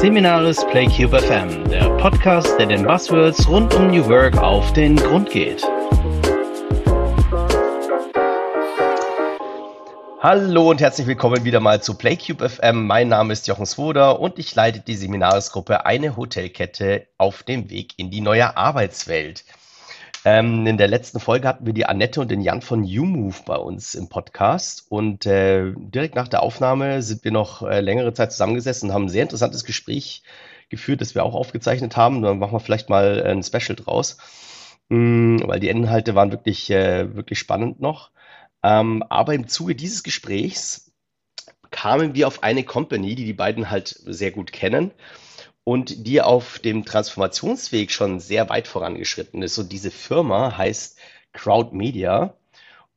Seminaris PlayCube FM, der Podcast, der den Buzzwords rund um New Work auf den Grund geht. Hallo und herzlich willkommen wieder mal zu PlayCube FM. Mein Name ist Jochen Swoder und ich leite die Seminarisgruppe Eine Hotelkette auf dem Weg in die neue Arbeitswelt. Ähm, in der letzten Folge hatten wir die Annette und den Jan von YouMove bei uns im Podcast und äh, direkt nach der Aufnahme sind wir noch äh, längere Zeit zusammengesessen und haben ein sehr interessantes Gespräch geführt, das wir auch aufgezeichnet haben. Dann machen wir vielleicht mal ein Special draus, mh, mm, weil die Inhalte waren wirklich, äh, wirklich spannend noch. Ähm, aber im Zuge dieses Gesprächs kamen wir auf eine Company, die die beiden halt sehr gut kennen und die auf dem Transformationsweg schon sehr weit vorangeschritten ist. Und diese Firma heißt Crowd Media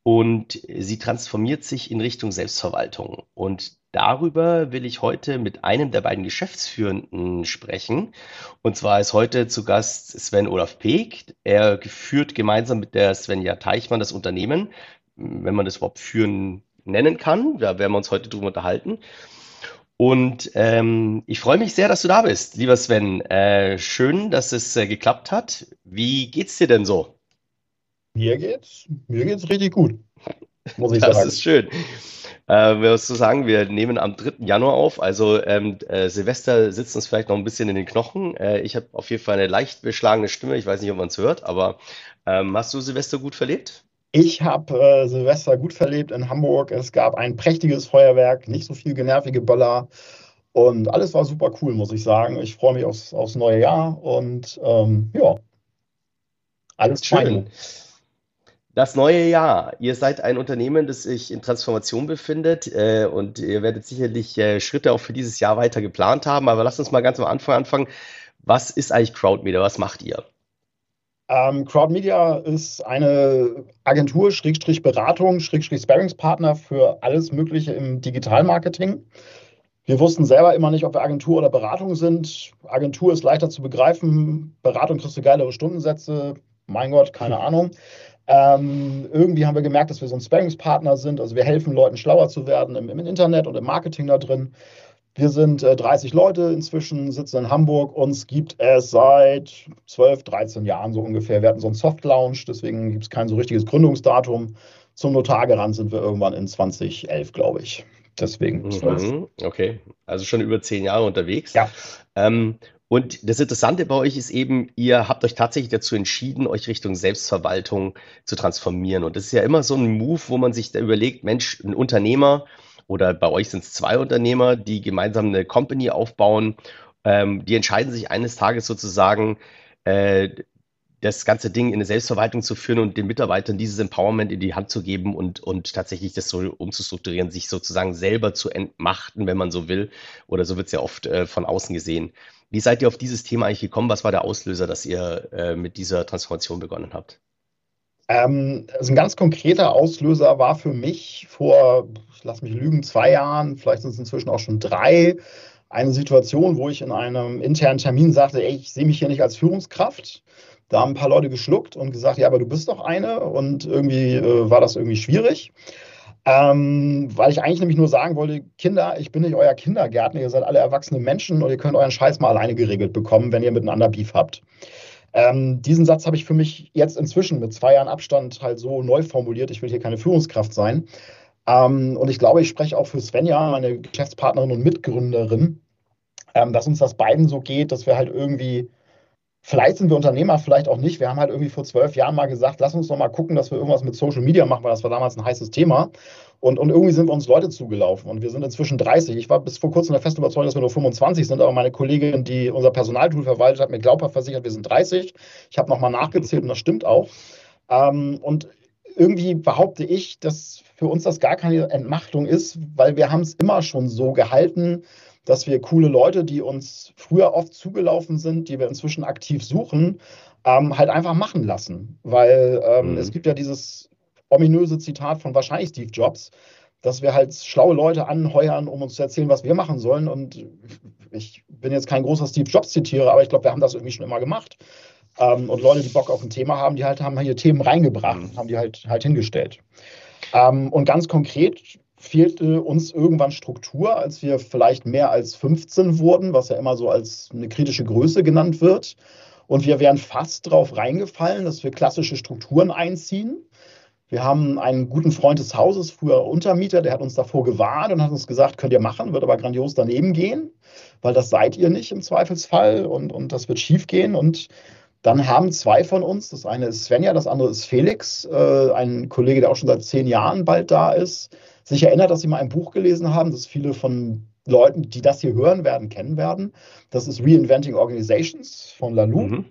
und sie transformiert sich in Richtung Selbstverwaltung. Und darüber will ich heute mit einem der beiden Geschäftsführenden sprechen. Und zwar ist heute zu Gast Sven Olaf Peek. Er führt gemeinsam mit der Svenja Teichmann das Unternehmen, wenn man das überhaupt führen nennen kann. Da werden wir uns heute drüber unterhalten. Und ähm, ich freue mich sehr, dass du da bist, lieber Sven. Äh, schön, dass es äh, geklappt hat. Wie geht's dir denn so? Mir geht's, mir geht's richtig gut, muss ich das sagen. Das ist schön. Äh, wir zu sagen, wir nehmen am 3. Januar auf, also ähm, äh, Silvester sitzt uns vielleicht noch ein bisschen in den Knochen. Äh, ich habe auf jeden Fall eine leicht beschlagene Stimme, ich weiß nicht, ob man es hört, aber ähm, hast du Silvester gut verlebt? Ich habe äh, Silvester gut verlebt in Hamburg. Es gab ein prächtiges Feuerwerk, nicht so viel genervige Böller. Und alles war super cool, muss ich sagen. Ich freue mich aufs, aufs neue Jahr und ähm, ja, alles schön. Fein. Das neue Jahr. Ihr seid ein Unternehmen, das sich in Transformation befindet äh, und ihr werdet sicherlich äh, Schritte auch für dieses Jahr weiter geplant haben. Aber lasst uns mal ganz am Anfang anfangen. Was ist eigentlich Crowdmeter? Was macht ihr? Ähm, Crowd Media ist eine Agentur, Schrägstrich Beratung, Schrägstrich Sparringspartner für alles Mögliche im Digitalmarketing. Wir wussten selber immer nicht, ob wir Agentur oder Beratung sind. Agentur ist leichter zu begreifen, Beratung kriegst du geilere Stundensätze. Mein Gott, keine Ahnung. Ähm, irgendwie haben wir gemerkt, dass wir so ein Sparringspartner sind. Also wir helfen Leuten schlauer zu werden im, im Internet und im Marketing da drin. Wir sind äh, 30 Leute inzwischen, sitzen in Hamburg. Uns gibt es seit 12, 13 Jahren so ungefähr. Wir hatten so einen Soft Launch, deswegen gibt es kein so richtiges Gründungsdatum. Zum Notar gerannt sind wir irgendwann in 2011, glaube ich. Deswegen. Mhm, okay, also schon über zehn Jahre unterwegs. Ja. Ähm, und das Interessante bei euch ist eben, ihr habt euch tatsächlich dazu entschieden, euch Richtung Selbstverwaltung zu transformieren. Und das ist ja immer so ein Move, wo man sich da überlegt, Mensch, ein Unternehmer, oder bei euch sind es zwei Unternehmer, die gemeinsam eine Company aufbauen. Ähm, die entscheiden sich eines Tages sozusagen, äh, das ganze Ding in eine Selbstverwaltung zu führen und den Mitarbeitern dieses Empowerment in die Hand zu geben und, und tatsächlich das so umzustrukturieren, sich sozusagen selber zu entmachten, wenn man so will. Oder so wird es ja oft äh, von außen gesehen. Wie seid ihr auf dieses Thema eigentlich gekommen? Was war der Auslöser, dass ihr äh, mit dieser Transformation begonnen habt? Ähm, also ein ganz konkreter Auslöser war für mich vor, ich lasse mich lügen, zwei Jahren, vielleicht sind es inzwischen auch schon drei, eine Situation, wo ich in einem internen Termin sagte, ey, ich sehe mich hier nicht als Führungskraft. Da haben ein paar Leute geschluckt und gesagt, ja, aber du bist doch eine. Und irgendwie äh, war das irgendwie schwierig. Ähm, weil ich eigentlich nämlich nur sagen wollte, Kinder, ich bin nicht euer Kindergärtner, ihr seid alle erwachsene Menschen und ihr könnt euren Scheiß mal alleine geregelt bekommen, wenn ihr miteinander Beef habt. Ähm, diesen Satz habe ich für mich jetzt inzwischen mit zwei Jahren Abstand halt so neu formuliert. Ich will hier keine Führungskraft sein. Ähm, und ich glaube, ich spreche auch für Svenja, meine Geschäftspartnerin und Mitgründerin, ähm, dass uns das beiden so geht, dass wir halt irgendwie Vielleicht sind wir Unternehmer, vielleicht auch nicht. Wir haben halt irgendwie vor zwölf Jahren mal gesagt, lass uns doch mal gucken, dass wir irgendwas mit Social Media machen, weil das war damals ein heißes Thema. Und, und irgendwie sind wir uns Leute zugelaufen. Und wir sind inzwischen 30. Ich war bis vor kurzem der festen Überzeugung, dass wir nur 25 sind. Aber meine Kollegin, die unser Personaltool verwaltet, hat mir glaubhaft versichert, wir sind 30. Ich habe nochmal nachgezählt und das stimmt auch. Ähm, und irgendwie behaupte ich, dass für uns das gar keine Entmachtung ist, weil wir haben es immer schon so gehalten, dass wir coole Leute, die uns früher oft zugelaufen sind, die wir inzwischen aktiv suchen, ähm, halt einfach machen lassen. Weil ähm, mhm. es gibt ja dieses ominöse Zitat von wahrscheinlich Steve Jobs, dass wir halt schlaue Leute anheuern, um uns zu erzählen, was wir machen sollen. Und ich bin jetzt kein großer Steve Jobs-Zitierer, aber ich glaube, wir haben das irgendwie schon immer gemacht. Ähm, und Leute, die Bock auf ein Thema haben, die halt haben hier Themen reingebracht, mhm. haben die halt halt hingestellt. Ähm, und ganz konkret fehlte uns irgendwann Struktur, als wir vielleicht mehr als 15 wurden, was ja immer so als eine kritische Größe genannt wird. Und wir wären fast darauf reingefallen, dass wir klassische Strukturen einziehen. Wir haben einen guten Freund des Hauses, früher Untermieter, der hat uns davor gewarnt und hat uns gesagt, könnt ihr machen, wird aber grandios daneben gehen, weil das seid ihr nicht im Zweifelsfall und, und das wird schief gehen. Und dann haben zwei von uns, das eine ist Svenja, das andere ist Felix, äh, ein Kollege, der auch schon seit zehn Jahren bald da ist, sich erinnert, dass sie mal ein Buch gelesen haben, das viele von Leuten, die das hier hören werden, kennen werden. Das ist Reinventing Organizations von Lalou. Mhm.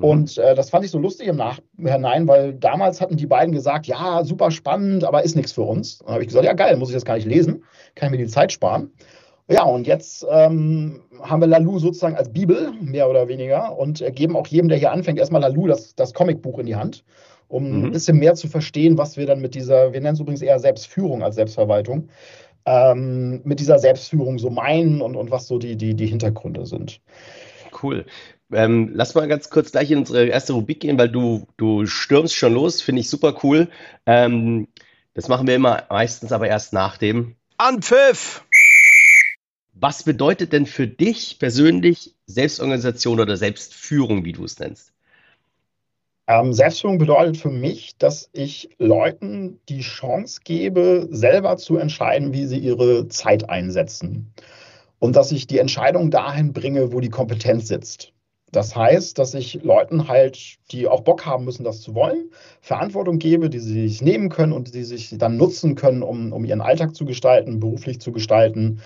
Mhm. Und äh, das fand ich so lustig im Nachhinein, weil damals hatten die beiden gesagt, ja, super spannend, aber ist nichts für uns. Dann habe ich gesagt, ja geil, muss ich das gar nicht lesen, kann ich mir die Zeit sparen. Ja, und jetzt ähm, haben wir Lalou sozusagen als Bibel, mehr oder weniger, und geben auch jedem, der hier anfängt, erstmal Lalou das, das Comicbuch in die Hand, um mhm. ein bisschen mehr zu verstehen, was wir dann mit dieser, wir nennen es übrigens eher Selbstführung als Selbstverwaltung, ähm, mit dieser Selbstführung so meinen und, und was so die, die, die Hintergründe sind. Cool. Ähm, lass mal ganz kurz gleich in unsere erste Rubrik gehen, weil du, du stürmst schon los, finde ich super cool. Ähm, das machen wir immer meistens aber erst nach dem Anpfiff. Was bedeutet denn für dich persönlich Selbstorganisation oder Selbstführung, wie du es nennst? Ähm, Selbstführung bedeutet für mich, dass ich Leuten die Chance gebe, selber zu entscheiden, wie sie ihre Zeit einsetzen. Und dass ich die Entscheidung dahin bringe, wo die Kompetenz sitzt. Das heißt, dass ich Leuten halt, die auch Bock haben müssen, das zu wollen, Verantwortung gebe, die sie sich nehmen können und die sich dann nutzen können, um, um ihren Alltag zu gestalten, beruflich zu gestalten.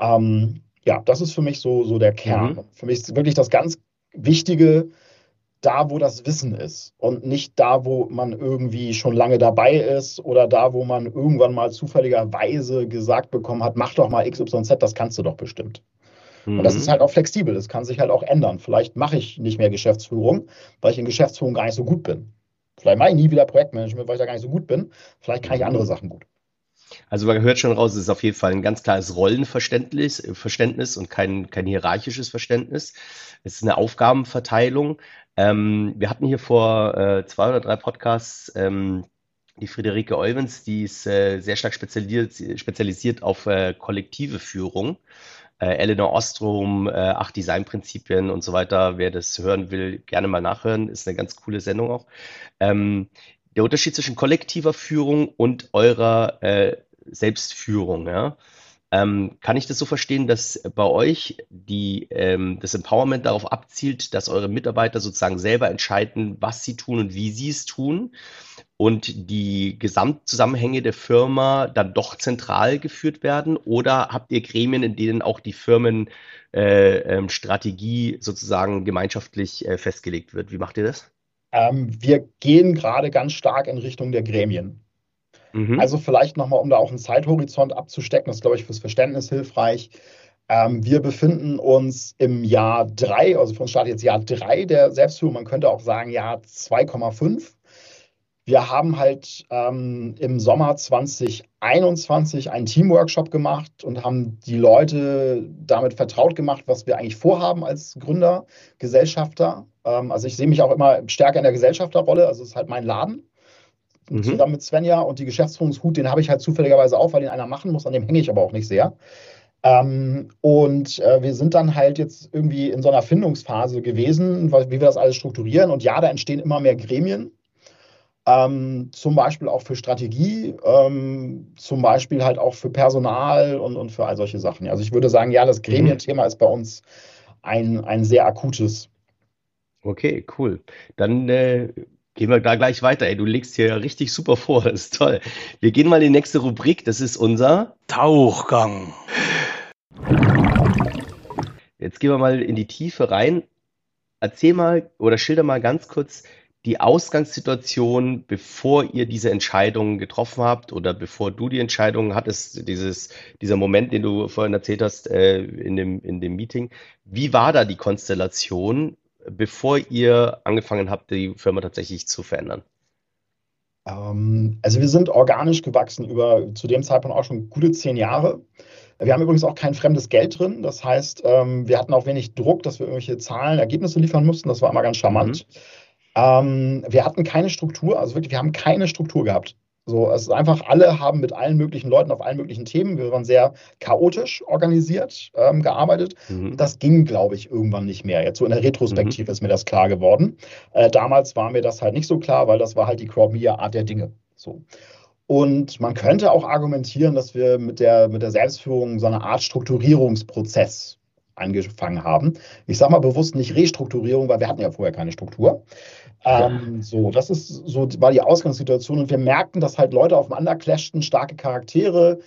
Ähm, ja, das ist für mich so, so der Kern. Mhm. Für mich ist wirklich das ganz Wichtige, da, wo das Wissen ist und nicht da, wo man irgendwie schon lange dabei ist oder da, wo man irgendwann mal zufälligerweise gesagt bekommen hat, mach doch mal XYZ, das kannst du doch bestimmt. Mhm. Und das ist mhm. halt auch flexibel, das kann sich halt auch ändern. Vielleicht mache ich nicht mehr Geschäftsführung, weil ich in Geschäftsführung gar nicht so gut bin. Vielleicht mache ich nie wieder Projektmanagement, weil ich da gar nicht so gut bin. Vielleicht kann ich andere mhm. Sachen gut. Also man hört schon raus, es ist auf jeden Fall ein ganz klares Rollenverständnis Verständnis und kein, kein hierarchisches Verständnis. Es ist eine Aufgabenverteilung. Ähm, wir hatten hier vor äh, zwei oder drei Podcasts ähm, die Friederike Olvens, die ist äh, sehr stark spezialisiert, spezialisiert auf äh, kollektive Führung. Äh, Eleanor Ostrom, äh, acht Designprinzipien und so weiter. Wer das hören will, gerne mal nachhören. Ist eine ganz coole Sendung auch. Ähm, der Unterschied zwischen kollektiver Führung und eurer äh, Selbstführung, ja. Ähm, kann ich das so verstehen, dass bei euch die, ähm, das Empowerment darauf abzielt, dass eure Mitarbeiter sozusagen selber entscheiden, was sie tun und wie sie es tun und die Gesamtzusammenhänge der Firma dann doch zentral geführt werden? Oder habt ihr Gremien, in denen auch die Firmenstrategie äh, ähm, sozusagen gemeinschaftlich äh, festgelegt wird? Wie macht ihr das? Ähm, wir gehen gerade ganz stark in Richtung der Gremien. Mhm. Also vielleicht nochmal, um da auch einen Zeithorizont abzustecken, das ist, glaube ich, fürs Verständnis hilfreich. Ähm, wir befinden uns im Jahr 3, also für uns startet jetzt Jahr 3 der Selbstführung, man könnte auch sagen Jahr 2,5. Wir haben halt ähm, im Sommer 2021 einen Teamworkshop gemacht und haben die Leute damit vertraut gemacht, was wir eigentlich vorhaben als Gründer, Gesellschafter. Ähm, also ich sehe mich auch immer stärker in der Gesellschafterrolle, also es ist halt mein Laden mhm. zusammen mit Svenja und die Geschäftsführungshut, den habe ich halt zufälligerweise auch, weil den einer machen muss, an dem hänge ich aber auch nicht sehr. Ähm, und äh, wir sind dann halt jetzt irgendwie in so einer Findungsphase gewesen, wie wir das alles strukturieren. Und ja, da entstehen immer mehr Gremien. Ähm, zum Beispiel auch für Strategie, ähm, zum Beispiel halt auch für Personal und, und für all solche Sachen. Also ich würde sagen, ja, das mhm. Gremienthema ist bei uns ein, ein sehr akutes. Okay, cool. Dann äh, Gehen wir da gleich weiter. Ey, du legst hier richtig super vor. Das ist toll. Wir gehen mal in die nächste Rubrik. Das ist unser Tauchgang. Jetzt gehen wir mal in die Tiefe rein. Erzähl mal oder schilder mal ganz kurz die Ausgangssituation, bevor ihr diese Entscheidung getroffen habt oder bevor du die Entscheidung hattest, dieses, dieser Moment, den du vorhin erzählt hast äh, in, dem, in dem Meeting. Wie war da die Konstellation? bevor ihr angefangen habt, die Firma tatsächlich zu verändern? Ähm, also wir sind organisch gewachsen über zu dem Zeitpunkt auch schon gute zehn Jahre. Wir haben übrigens auch kein fremdes Geld drin. Das heißt, ähm, wir hatten auch wenig Druck, dass wir irgendwelche Zahlen, Ergebnisse liefern mussten. Das war immer ganz charmant. Mhm. Ähm, wir hatten keine Struktur, also wirklich, wir haben keine Struktur gehabt. So, es ist einfach, alle haben mit allen möglichen Leuten auf allen möglichen Themen, wir waren sehr chaotisch organisiert, ähm, gearbeitet. Mhm. Das ging, glaube ich, irgendwann nicht mehr. Jetzt so in der Retrospektive mhm. ist mir das klar geworden. Äh, damals war mir das halt nicht so klar, weil das war halt die Crowd-Media-Art der Dinge. So. Und man könnte auch argumentieren, dass wir mit der, mit der Selbstführung so eine Art Strukturierungsprozess angefangen haben. Ich sage mal bewusst nicht Restrukturierung, weil wir hatten ja vorher keine Struktur. Ähm, so, das ist so war die Ausgangssituation und wir merkten, dass halt Leute aufeinander clashten, starke Charaktere,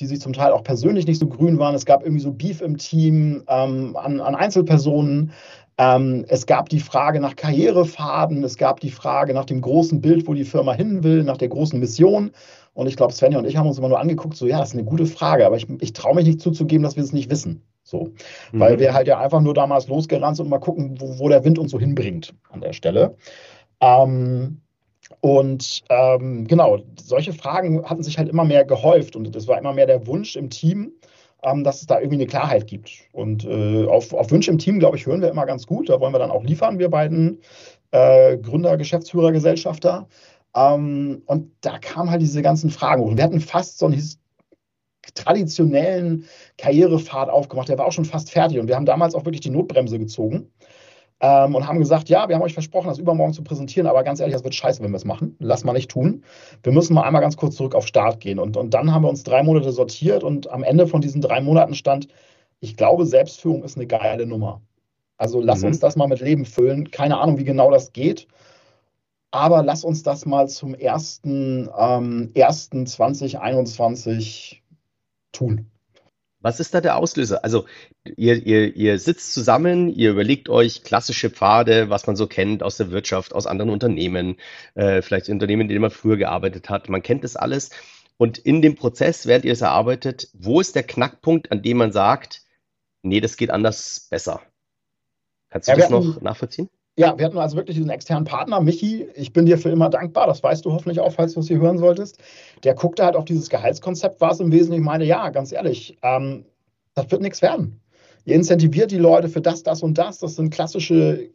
die sich zum Teil auch persönlich nicht so grün waren. Es gab irgendwie so Beef im Team ähm, an, an, Einzelpersonen. Ähm, es gab die Frage nach Karrierefaden, es gab die Frage nach dem großen Bild, wo die Firma hin will, nach der großen Mission. Und ich glaube, Svenja und ich haben uns immer nur angeguckt, so ja, das ist eine gute Frage, aber ich, ich traue mich nicht zuzugeben, dass wir es nicht wissen. So. Mhm. Weil wir halt ja einfach nur damals losgerannt sind und mal gucken, wo, wo der Wind uns so hinbringt an der Stelle. Ähm, und ähm, genau, solche Fragen hatten sich halt immer mehr gehäuft und es war immer mehr der Wunsch im Team, ähm, dass es da irgendwie eine Klarheit gibt. Und äh, auf, auf Wünsche im Team, glaube ich, hören wir immer ganz gut. Da wollen wir dann auch liefern, wir beiden äh, Gründer, Geschäftsführer, Gesellschafter. Ähm, und da kamen halt diese ganzen Fragen hoch. Wir hatten fast so einen traditionellen Karrierepfad aufgemacht. Der war auch schon fast fertig. Und wir haben damals auch wirklich die Notbremse gezogen ähm, und haben gesagt, ja, wir haben euch versprochen, das übermorgen zu präsentieren, aber ganz ehrlich, das wird scheiße, wenn wir es machen. Lass mal nicht tun. Wir müssen mal einmal ganz kurz zurück auf Start gehen. Und, und dann haben wir uns drei Monate sortiert und am Ende von diesen drei Monaten stand, ich glaube, Selbstführung ist eine geile Nummer. Also lass mhm. uns das mal mit Leben füllen. Keine Ahnung, wie genau das geht. Aber lass uns das mal zum 1. Ähm, 1. 2021 tun. Was ist da der Auslöser? Also ihr, ihr, ihr sitzt zusammen, ihr überlegt euch klassische Pfade, was man so kennt aus der Wirtschaft, aus anderen Unternehmen, äh, vielleicht Unternehmen, in denen man früher gearbeitet hat. Man kennt das alles. Und in dem Prozess, während ihr es erarbeitet, wo ist der Knackpunkt, an dem man sagt, nee, das geht anders besser? Kannst du ja, das noch nachvollziehen? Ja, wir hatten also wirklich diesen externen Partner, Michi. Ich bin dir für immer dankbar. Das weißt du hoffentlich auch, falls du es hier hören solltest. Der guckte halt auf dieses Gehaltskonzept, war es im Wesentlichen. Ich meine, ja, ganz ehrlich, ähm, das wird nichts werden. Ihr incentiviert die Leute für das, das und das. Das sind klassische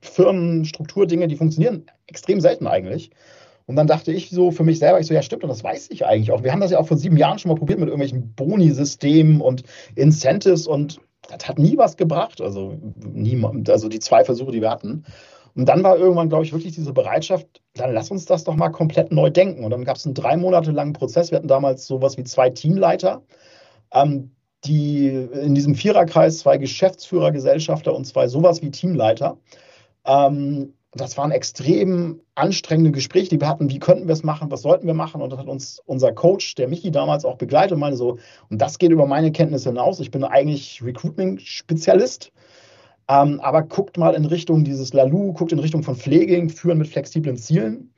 Firmenstrukturdinge, die funktionieren extrem selten eigentlich. Und dann dachte ich so für mich selber, ich so, ja stimmt, und das weiß ich eigentlich auch. Wir haben das ja auch vor sieben Jahren schon mal probiert mit irgendwelchen Boni-Systemen und Incentives und das hat nie was gebracht. Also, niemand, also die zwei Versuche, die wir hatten. Und dann war irgendwann, glaube ich, wirklich diese Bereitschaft, dann lass uns das doch mal komplett neu denken. Und dann gab es einen drei Monate langen Prozess. Wir hatten damals sowas wie zwei Teamleiter, ähm, die in diesem Viererkreis zwei Geschäftsführer, Gesellschafter und zwei sowas wie Teamleiter. Ähm, das waren extrem anstrengende Gespräche, die wir hatten. Wie könnten wir es machen? Was sollten wir machen? Und das hat uns unser Coach, der Michi damals auch begleitet und meinte so, und das geht über meine Kenntnisse hinaus. Ich bin eigentlich Recruitment-Spezialist. Ähm, aber guckt mal in Richtung dieses Lalu, guckt in Richtung von Pfleging, führen mit flexiblen Zielen.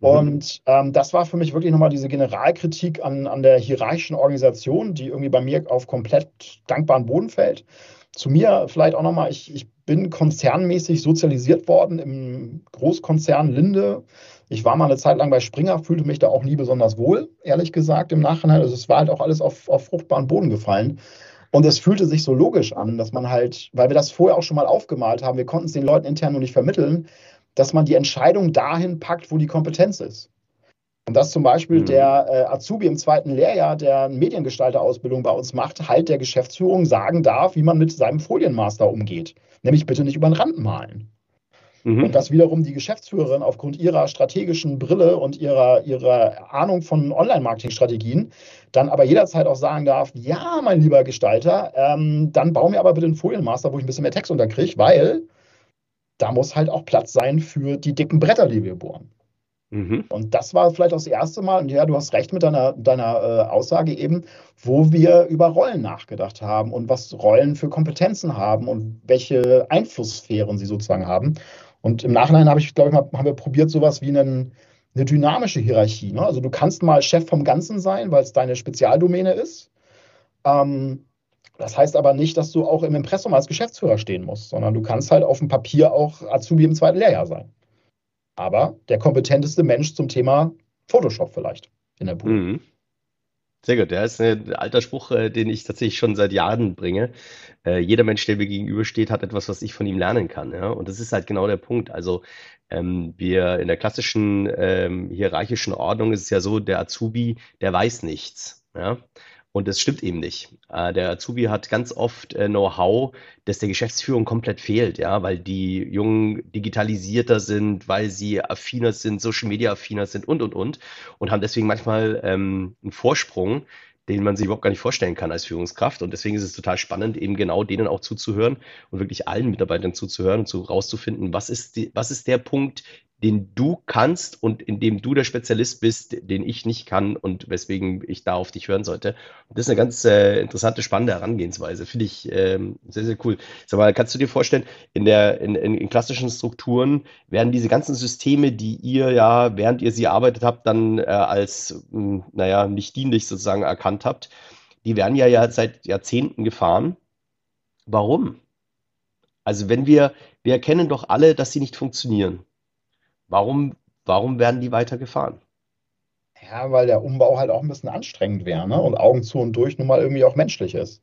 Mhm. Und ähm, das war für mich wirklich nochmal diese Generalkritik an, an der hierarchischen Organisation, die irgendwie bei mir auf komplett dankbaren Boden fällt. Zu mir vielleicht auch nochmal, ich, ich bin konzernmäßig sozialisiert worden im Großkonzern Linde. Ich war mal eine Zeit lang bei Springer, fühlte mich da auch nie besonders wohl, ehrlich gesagt, im Nachhinein. Also es war halt auch alles auf, auf fruchtbaren Boden gefallen. Und es fühlte sich so logisch an, dass man halt, weil wir das vorher auch schon mal aufgemalt haben, wir konnten es den Leuten intern nur nicht vermitteln, dass man die Entscheidung dahin packt, wo die Kompetenz ist. Und dass zum Beispiel mhm. der äh, Azubi im zweiten Lehrjahr, der Mediengestalterausbildung bei uns macht, halt der Geschäftsführung sagen darf, wie man mit seinem Folienmaster umgeht. Nämlich bitte nicht über den Rand malen. Mhm. Und dass wiederum die Geschäftsführerin aufgrund ihrer strategischen Brille und ihrer, ihrer Ahnung von Online-Marketing-Strategien dann aber jederzeit auch sagen darf, ja, mein lieber Gestalter, ähm, dann bau mir aber bitte einen Folienmaster, wo ich ein bisschen mehr Text unterkriege, weil da muss halt auch Platz sein für die dicken Bretter, die wir bohren. Mhm. Und das war vielleicht auch das erste Mal, und ja, du hast recht mit deiner, deiner äh, Aussage eben, wo wir über Rollen nachgedacht haben und was Rollen für Kompetenzen haben und welche Einflusssphären sie sozusagen haben. Und im Nachhinein habe ich, glaube ich, mal, haben wir probiert, sowas wie einen, eine dynamische Hierarchie. Ne? Also du kannst mal Chef vom Ganzen sein, weil es deine Spezialdomäne ist. Ähm, das heißt aber nicht, dass du auch im Impressum als Geschäftsführer stehen musst, sondern du kannst halt auf dem Papier auch Azubi im zweiten Lehrjahr sein aber der kompetenteste Mensch zum Thema Photoshop vielleicht in der Bude. Mhm. Sehr gut. Ja, ist ein alter Spruch, äh, den ich tatsächlich schon seit Jahren bringe. Äh, jeder Mensch, der mir gegenübersteht, hat etwas, was ich von ihm lernen kann. Ja? Und das ist halt genau der Punkt. Also ähm, wir in der klassischen ähm, hierarchischen Ordnung ist es ja so, der Azubi, der weiß nichts. Ja? Und das stimmt eben nicht. Äh, der Azubi hat ganz oft äh, Know-how, das der Geschäftsführung komplett fehlt, ja, weil die Jungen digitalisierter sind, weil sie affiner sind, Social Media affiner sind und und und und haben deswegen manchmal ähm, einen Vorsprung, den man sich überhaupt gar nicht vorstellen kann als Führungskraft. Und deswegen ist es total spannend, eben genau denen auch zuzuhören und wirklich allen Mitarbeitern zuzuhören und zu rauszufinden, was ist die, was ist der Punkt, den du kannst und in dem du der Spezialist bist, den ich nicht kann und weswegen ich da auf dich hören sollte. Und das ist eine ganz äh, interessante, spannende Herangehensweise. Finde ich ähm, sehr, sehr cool. Sag mal, kannst du dir vorstellen, in, der, in, in, in klassischen Strukturen werden diese ganzen Systeme, die ihr ja, während ihr sie arbeitet habt, dann äh, als, mh, hm, naja, nicht dienlich sozusagen erkannt habt, die werden ja, ja seit Jahrzehnten gefahren. Warum? Also wenn wir, wir erkennen doch alle, dass sie nicht funktionieren. Warum, warum werden die weiter gefahren? Ja, weil der Umbau halt auch ein bisschen anstrengend wäre ne? und Augen zu und durch nun mal irgendwie auch menschlich ist.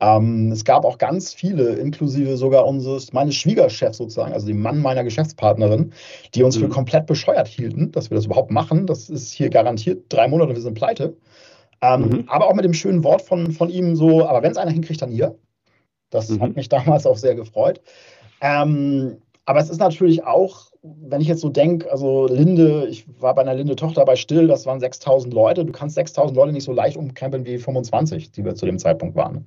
Ähm, es gab auch ganz viele, inklusive sogar unseres, meines Schwiegerchefs sozusagen, also dem Mann meiner Geschäftspartnerin, die uns mhm. für komplett bescheuert hielten, dass wir das überhaupt machen. Das ist hier garantiert drei Monate, wir sind pleite. Ähm, mhm. Aber auch mit dem schönen Wort von, von ihm so, aber wenn es einer hinkriegt, dann hier. Das mhm. hat mich damals auch sehr gefreut. Ähm, aber es ist natürlich auch wenn ich jetzt so denke, also Linde, ich war bei einer Linde-Tochter bei Still, das waren 6000 Leute. Du kannst 6000 Leute nicht so leicht umkrempeln wie 25, die wir zu dem Zeitpunkt waren.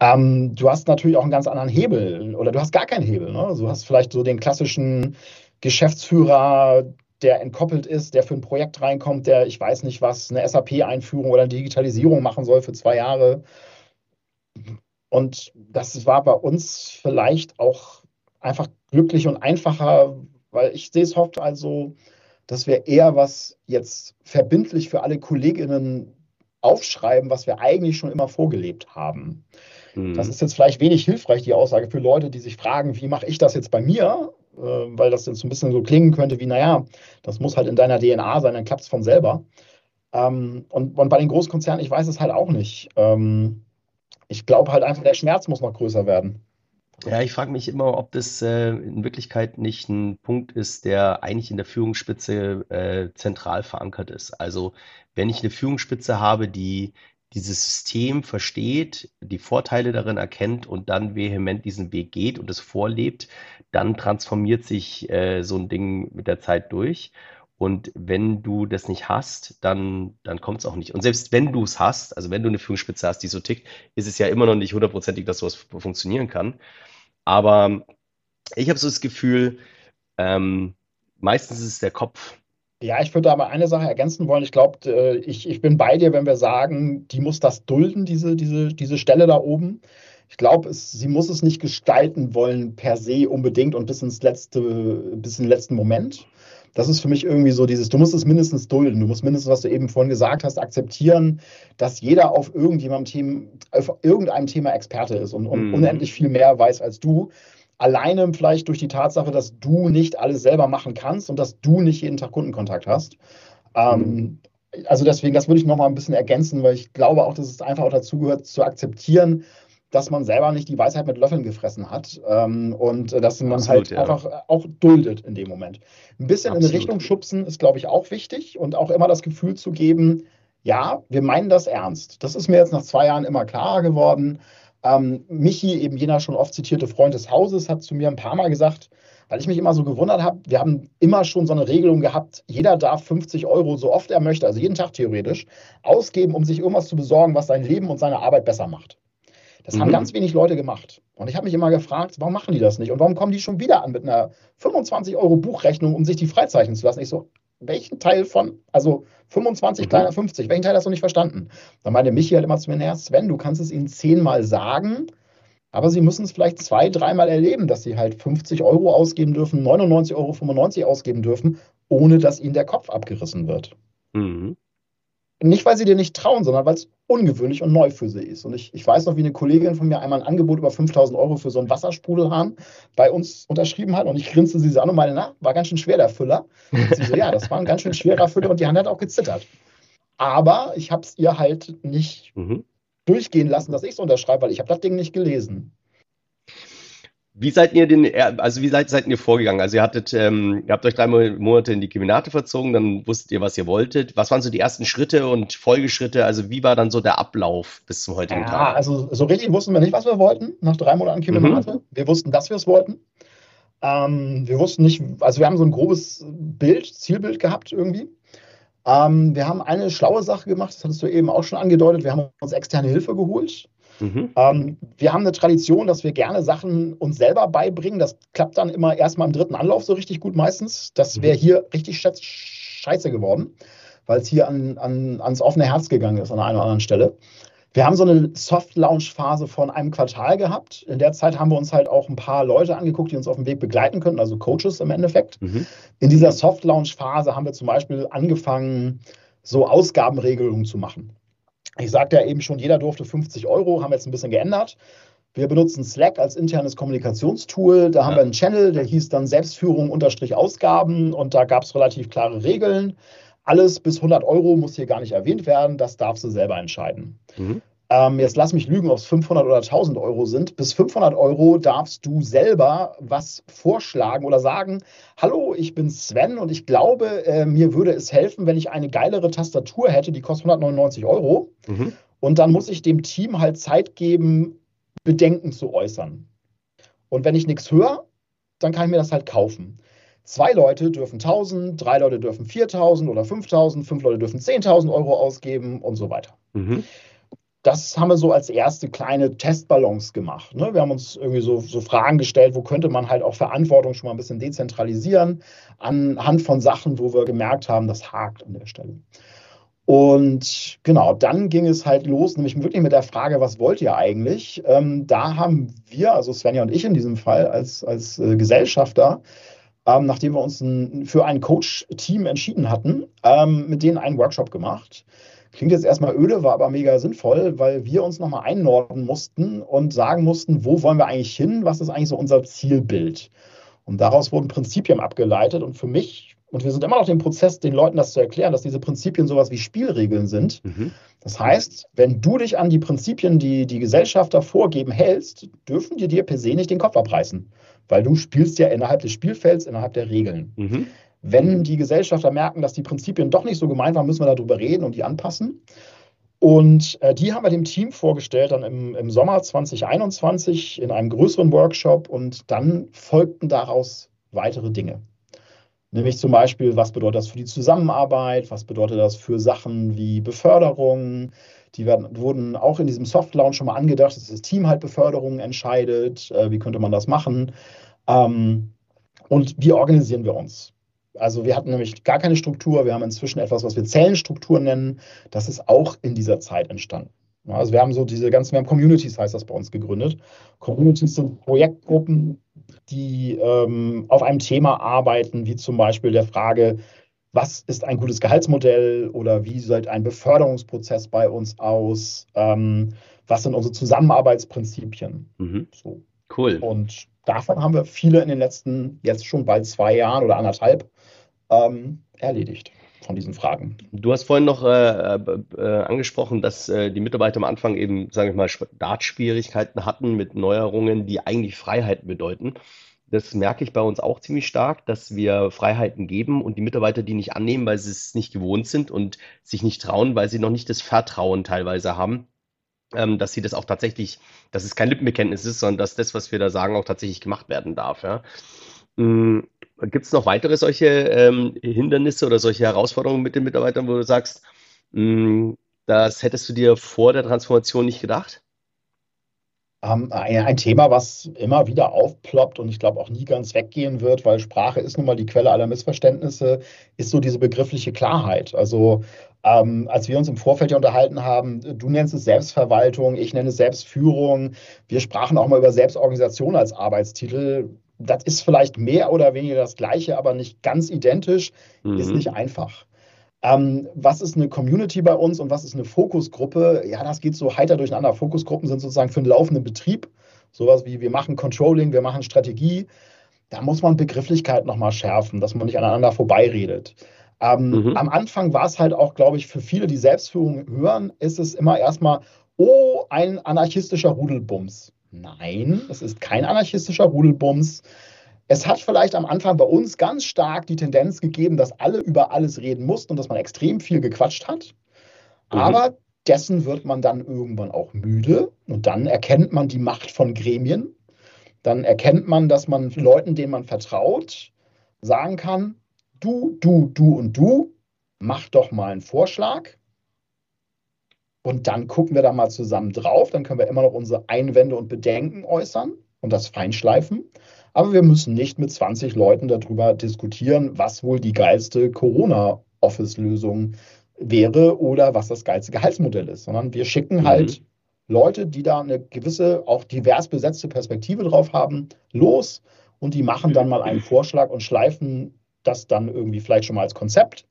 Ähm, du hast natürlich auch einen ganz anderen Hebel oder du hast gar keinen Hebel. Ne? Also du hast vielleicht so den klassischen Geschäftsführer, der entkoppelt ist, der für ein Projekt reinkommt, der, ich weiß nicht was, eine SAP-Einführung oder eine Digitalisierung machen soll für zwei Jahre. Und das war bei uns vielleicht auch einfach glücklich und einfacher, weil ich sehe es oft also, dass wir eher was jetzt verbindlich für alle KollegInnen aufschreiben, was wir eigentlich schon immer vorgelebt haben. Mhm. Das ist jetzt vielleicht wenig hilfreich, die Aussage für Leute, die sich fragen, wie mache ich das jetzt bei mir? Äh, weil das jetzt so ein bisschen so klingen könnte wie, naja, das muss halt in deiner DNA sein, dann klappt es von selber. Ähm, und, und, bei den Großkonzernen, ich weiß es halt auch nicht. Ähm, ich glaube halt einfach, der Schmerz muss noch größer werden. Ja, ich frage mich immer, ob das äh, in Wirklichkeit nicht ein Punkt ist, der eigentlich in der Führungsspitze äh, zentral verankert ist. Also wenn ich eine Führungsspitze habe, die dieses System versteht, die Vorteile darin erkennt und dann vehement diesen Weg geht und es vorlebt, dann transformiert sich äh, so ein Ding mit der Zeit durch. Und wenn du das nicht hast, dann, dann kommt es auch nicht. Und selbst wenn du es hast, also wenn du eine Führungsspitze hast, die so tickt, ist es ja immer noch nicht hundertprozentig, dass sowas funktionieren kann. Aber ich habe so das Gefühl, ähm, meistens ist es der Kopf. Ja, ich würde aber eine Sache ergänzen wollen. Ich glaube, äh, ich, ich bin bei dir, wenn wir sagen, die muss das dulden, diese, diese, diese Stelle da oben. Ich glaube, sie muss es nicht gestalten wollen per se unbedingt und bis ins letzte, bis in den letzten Moment. Das ist für mich irgendwie so dieses, du musst es mindestens dulden, du musst mindestens, was du eben vorhin gesagt hast, akzeptieren, dass jeder auf irgendjemandem Thema, auf irgendeinem Thema Experte ist und, und mm. unendlich viel mehr weiß als du. Alleine vielleicht durch die Tatsache, dass du nicht alles selber machen kannst und dass du nicht jeden Tag Kundenkontakt hast. Ähm, mhm. also deswegen, das würde ich nochmal ein bisschen ergänzen, weil ich glaube auch, dass es einfach auch dazu gehört, zu akzeptieren, dass man selber nicht die Weisheit mit Löffeln gefressen hat ähm, und äh, dass man Absolut, halt ja. einfach äh, auch duldet in dem Moment. Ein bisschen Absolut. in eine Richtung schubsen ist, glaube ich, auch wichtig und auch immer das Gefühl zu geben, ja, wir meinen das ernst. Das ist mir jetzt nach zwei Jahren immer klarer geworden. Ähm, Michi, eben jener schon oft zitierte Freund des Hauses, hat zu mir ein paar Mal gesagt, weil ich mich immer so gewundert habe, wir haben immer schon so eine Regelung gehabt, jeder darf 50 Euro so oft er möchte, also jeden Tag theoretisch, ausgeben, um sich irgendwas zu besorgen, was sein Leben und seine Arbeit besser macht. Das mhm. haben ganz wenig Leute gemacht. Und ich habe mich immer gefragt, warum machen die das nicht? Und warum kommen die schon wieder an mit einer 25 Euro Buchrechnung, um sich die freizeichnen zu lassen? Ich so, welchen Teil von, also 25 mhm. kleiner 50, welchen Teil hast du nicht verstanden? Dann meinte Michi halt immer zu mir, naja, Sven, du kannst es ihnen zehnmal sagen, aber sie müssen es vielleicht zwei, dreimal erleben, dass sie halt 50 Euro ausgeben dürfen, 99,95 Euro ausgeben dürfen, ohne dass ihnen der Kopf abgerissen wird. Mhm. Nicht, weil sie dir nicht trauen, sondern weil es ungewöhnlich und neu für sie ist. Und ich, ich weiß noch, wie eine Kollegin von mir einmal ein Angebot über 5000 Euro für so einen Wassersprudelhahn bei uns unterschrieben hat. Und ich grinste sie an und meine, na, war ganz schön schwer der Füller. Und sie so, ja, das war ein ganz schön schwerer Füller und die Hand hat auch gezittert. aber ich habe es ihr halt nicht mhm. durchgehen lassen, dass ich es unterschreibe, weil ich habe das Ding nicht gelesen. Wie seid ihr denn, also wie seid, seid ihr vorgegangen? Also ihr hattet, ähm, ihr habt euch drei Monate in die Keminate verzogen, dann wusstet ihr, was ihr wolltet. Was waren so die ersten Schritte und Folgeschritte? Also wie war dann so der Ablauf bis zum heutigen ja, Tag? Also so richtig wussten wir nicht, was wir wollten nach drei Monaten Keminate. Mhm. Wir wussten, dass wir es wollten. Ähm, wir wussten nicht, also wir haben so ein grobes Bild, Zielbild gehabt irgendwie. Ähm, wir haben eine schlaue Sache gemacht, das hattest du eben auch schon angedeutet. Wir haben uns externe Hilfe geholt. Mhm. Ähm, wir haben eine Tradition, dass wir gerne Sachen uns selber beibringen. Das klappt dann immer erstmal im dritten Anlauf so richtig gut meistens. Das wäre mhm. hier richtig scheiße geworden, weil es hier an, an, ans offene Herz gegangen ist an einer oder anderen Stelle. Wir haben so eine Soft-Launch-Phase von einem Quartal gehabt. In der Zeit haben wir uns halt auch ein paar Leute angeguckt, die uns auf dem Weg begleiten könnten, also Coaches im Endeffekt. Mhm. In dieser Soft-Launch-Phase haben wir zum Beispiel angefangen, so Ausgabenregelungen zu machen. Ich sagte ja eben schon, jeder durfte 50 Euro, haben wir jetzt ein bisschen geändert. Wir benutzen Slack als internes Kommunikationstool. Da haben wir einen Channel, der hieß dann Selbstführung-Ausgaben und da gab es relativ klare Regeln. Alles bis 100 Euro muss hier gar nicht erwähnt werden, das darfst du selber entscheiden. Mhm. Ähm, jetzt lass mich lügen, ob es 500 oder 1000 Euro sind. Bis 500 Euro darfst du selber was vorschlagen oder sagen, hallo, ich bin Sven und ich glaube, äh, mir würde es helfen, wenn ich eine geilere Tastatur hätte, die kostet 199 Euro. Mhm. Und dann muss ich dem Team halt Zeit geben, Bedenken zu äußern. Und wenn ich nichts höre, dann kann ich mir das halt kaufen. Zwei Leute dürfen 1000, drei Leute dürfen 4000 oder 5000, fünf Leute dürfen 10.000 Euro ausgeben und so weiter. Mhm das haben wir so als erste kleine Testballons gemacht. Ne? Wir haben uns irgendwie so, so, Fragen gestellt, wo könnte man halt auch Verantwortung schon mal ein bisschen dezentralisieren, anhand von Sachen, wo wir gemerkt haben, das hakt an der Stelle. Und genau, dann ging es halt los, nämlich wirklich mit der Frage, was wollt ihr eigentlich? Ähm, da haben wir, also Svenja und ich in diesem Fall als, als äh, Gesellschafter, ähm, nachdem wir uns ein, für ein Coach-Team entschieden hatten, ähm, mit denen einen Workshop gemacht Klingt jetzt erstmal öde, war aber mega sinnvoll, weil wir uns nochmal einnorden mussten und sagen mussten, wo wollen wir eigentlich hin? Was ist eigentlich so unser Zielbild? Und daraus wurden Prinzipien abgeleitet. Und für mich, und wir sind immer noch im Prozess, den Leuten das zu erklären, dass diese Prinzipien sowas wie Spielregeln sind. Mhm. Das heißt, wenn du dich an die Prinzipien, die die Gesellschafter vorgeben, hältst, dürfen die dir per se nicht den Kopf abreißen. Weil du spielst ja innerhalb des Spielfelds, innerhalb der Regeln. Mhm. Wenn die Gesellschafter merken, dass die Prinzipien doch nicht so gemeint waren, müssen wir darüber reden und die anpassen. Und äh, die haben wir dem Team vorgestellt, dann im, im Sommer 2021 in einem größeren Workshop und dann folgten daraus weitere Dinge. Nämlich zum Beispiel, was bedeutet das für die Zusammenarbeit, was bedeutet das für Sachen wie Beförderung. Die werden, wurden auch in diesem Soft Launch schon mal angedacht, dass das Team halt Beförderungen entscheidet. Äh, wie könnte man das machen? Ähm, und wie organisieren wir uns? Also wir hatten nämlich gar keine Struktur. Wir haben inzwischen etwas, was wir Zellenstruktur nennen. Das ist auch in dieser Zeit entstanden. Also wir haben so diese ganzen, wir haben Communities, heißt das bei uns, gegründet. Communities sind Projektgruppen, die ähm, auf einem Thema arbeiten, wie zum Beispiel der Frage, was ist ein gutes Gehaltsmodell oder wie sieht ein Beförderungsprozess bei uns aus? Ähm, was sind unsere Zusammenarbeitsprinzipien? Mhm. So. Cool. Und davon haben wir viele in den letzten, jetzt schon bald zwei Jahren oder anderthalb ähm, erledigt von diesen Fragen. Du hast vorhin noch äh, äh, angesprochen, dass äh, die Mitarbeiter am Anfang eben, sage ich mal, Startschwierigkeiten hatten mit Neuerungen, die eigentlich Freiheiten bedeuten. Das merke ich bei uns auch ziemlich stark, dass wir Freiheiten geben und die Mitarbeiter die nicht annehmen, weil sie es nicht gewohnt sind und sich nicht trauen, weil sie noch nicht das Vertrauen teilweise haben, ähm, dass sie das auch tatsächlich, dass es kein Lippenbekenntnis ist, sondern dass das, was wir da sagen, auch tatsächlich gemacht werden darf. Ja. Mm, Gibt es noch weitere solche ähm, Hindernisse oder solche Herausforderungen mit den Mitarbeitern, wo du sagst, mh, mm, das hättest du dir vor der Transformation nicht gedacht? Ähm, ein, Thema, was immer wieder aufploppt und ich glaube auch nie ganz weggehen wird, weil Sprache ist nun mal die Quelle aller Missverständnisse, ist so diese begriffliche Klarheit. Also ähm, als wir uns im Vorfeld ja unterhalten haben, du nennst es Selbstverwaltung, ich nenne es Selbstführung. Wir sprachen auch mal über Selbstorganisation als Arbeitstitel das ist vielleicht mehr oder weniger das Gleiche, aber nicht ganz identisch, mhm. ist nicht einfach. Ähm, was ist eine Community bei uns und was ist eine Fokusgruppe? Ja, das geht so heiter durcheinander. Fokusgruppen sind sozusagen für einen laufenden Betrieb. Sowas wie wir machen Controlling, wir machen Strategie. Da muss man Begrifflichkeit nochmal schärfen, dass man nicht aneinander vorbeiredet. Ähm, mhm. Am Anfang war es halt auch, glaube ich, für viele, die Selbstführung hören, ist es immer erstmal, oh, ein anarchistischer Rudelbums. Nein, es ist kein anarchistischer Rudelbums. Es hat vielleicht am Anfang bei uns ganz stark die Tendenz gegeben, dass alle über alles reden mussten und dass man extrem viel gequatscht hat. Mhm. Aber dessen wird man dann irgendwann auch müde und dann erkennt man die Macht von Gremien. Dann erkennt man, dass man Leuten, denen man vertraut, sagen kann, du, du, du und du, mach doch mal einen Vorschlag. Und dann gucken wir da mal zusammen drauf. Dann können wir immer noch unsere Einwände und Bedenken äußern und das feinschleifen. Aber wir müssen nicht mit 20 Leuten darüber diskutieren, was wohl die geilste Corona-Office-Lösung wäre oder was das geilste Gehaltsmodell ist, sondern wir schicken mhm. halt Leute, die da eine gewisse, auch divers besetzte Perspektive drauf haben, los und die machen dann mal einen Vorschlag und schleifen das dann irgendwie vielleicht schon mal als Konzept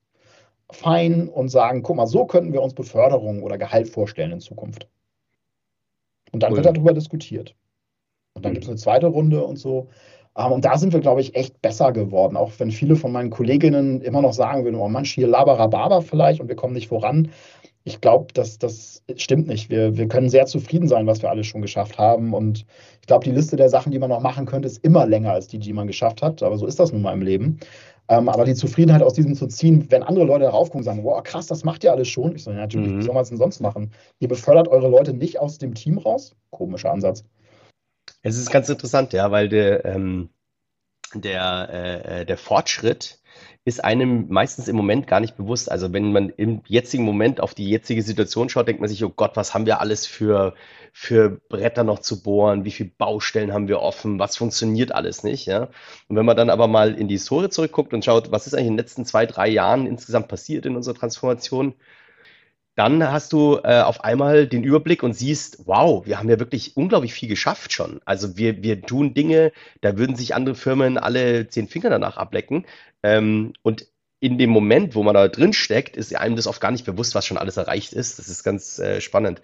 fein und sagen, guck mal, so könnten wir uns Beförderung oder Gehalt vorstellen in Zukunft. Und dann cool. wird darüber diskutiert. Und dann mhm. gibt es eine zweite Runde und so. Ähm, und da sind wir, glaube ich, echt besser geworden. Auch wenn viele von meinen Kolleginnen immer noch sagen würden, oh Mann, hier Labarababa vielleicht und wir kommen nicht voran. Ich glaube, das, das stimmt nicht. Wir, wir können sehr zufrieden sein, was wir alles schon geschafft haben. Und ich glaube, die Liste der Sachen, die man noch machen könnte, ist immer länger als die, die man geschafft hat. Aber so ist das nun mal im Leben. Ähm, aber die Zufriedenheit aus diesem zu ziehen, wenn andere Leute darauf gucken und sagen, wow, krass, das macht ihr alles schon. Ich sage, ja, natürlich, mhm. wie soll man es denn sonst machen? Ihr befördert eure Leute nicht aus dem Team raus? Komischer Ansatz. Es ist ganz interessant, ja, weil der, ähm, der, äh, der Fortschritt ist einem meistens im Moment gar nicht bewusst. Also wenn man im jetzigen Moment auf die jetzige Situation schaut, denkt man sich, oh Gott, was haben wir alles für, für Bretter noch zu bohren? Wie viele Baustellen haben wir offen? Was funktioniert alles nicht? Ja? Und wenn man dann aber mal in die Historie zurückguckt und schaut, was ist eigentlich in den letzten zwei, drei Jahren insgesamt passiert in unserer Transformation, dann hast du äh, auf einmal den Überblick und siehst, wow, wir haben ja wirklich unglaublich viel geschafft schon. Also wir, wir tun Dinge, da würden sich andere Firmen alle zehn Finger danach ablecken. Ähm, und in dem Moment, wo man da drin steckt, ist einem das oft gar nicht bewusst, was schon alles erreicht ist. Das ist ganz äh, spannend.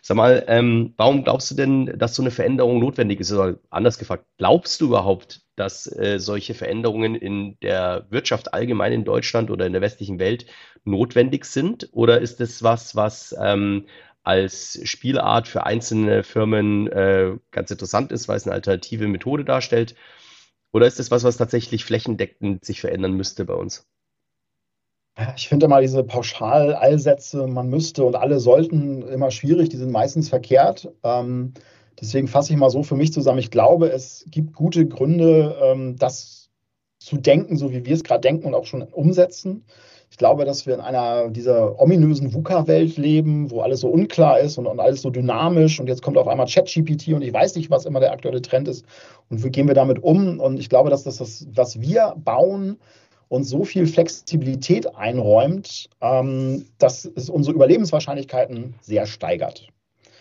Sag mal, ähm, warum glaubst du denn, dass so eine Veränderung notwendig ist? Oder anders gefragt, glaubst du überhaupt, dass äh, solche Veränderungen in der Wirtschaft allgemein in Deutschland oder in der westlichen Welt notwendig sind? Oder ist es was, was ähm, als Spielart für einzelne Firmen äh, ganz interessant ist, weil es eine alternative Methode darstellt? Oder ist es was, was tatsächlich flächendeckend sich verändern müsste bei uns? Ich finde immer diese Pauschal-Allsätze, man müsste und alle sollten immer schwierig, die sind meistens verkehrt. Ähm, deswegen fasse ich mal so für mich zusammen. Ich glaube, es gibt gute Gründe, ähm, das zu denken, so wie wir es gerade denken und auch schon umsetzen. Ich glaube, dass wir in einer dieser ominösen VUCA-Welt leben, wo alles so unklar ist und, und, alles so dynamisch und jetzt kommt auf einmal ChatGPT und ich weiß nicht, was immer der aktuelle Trend ist und wie gehen wir damit um. Und ich glaube, dass das, das was wir bauen, und so viel Flexibilität einräumt, ähm, dass es unsere Überlebenswahrscheinlichkeiten sehr steigert.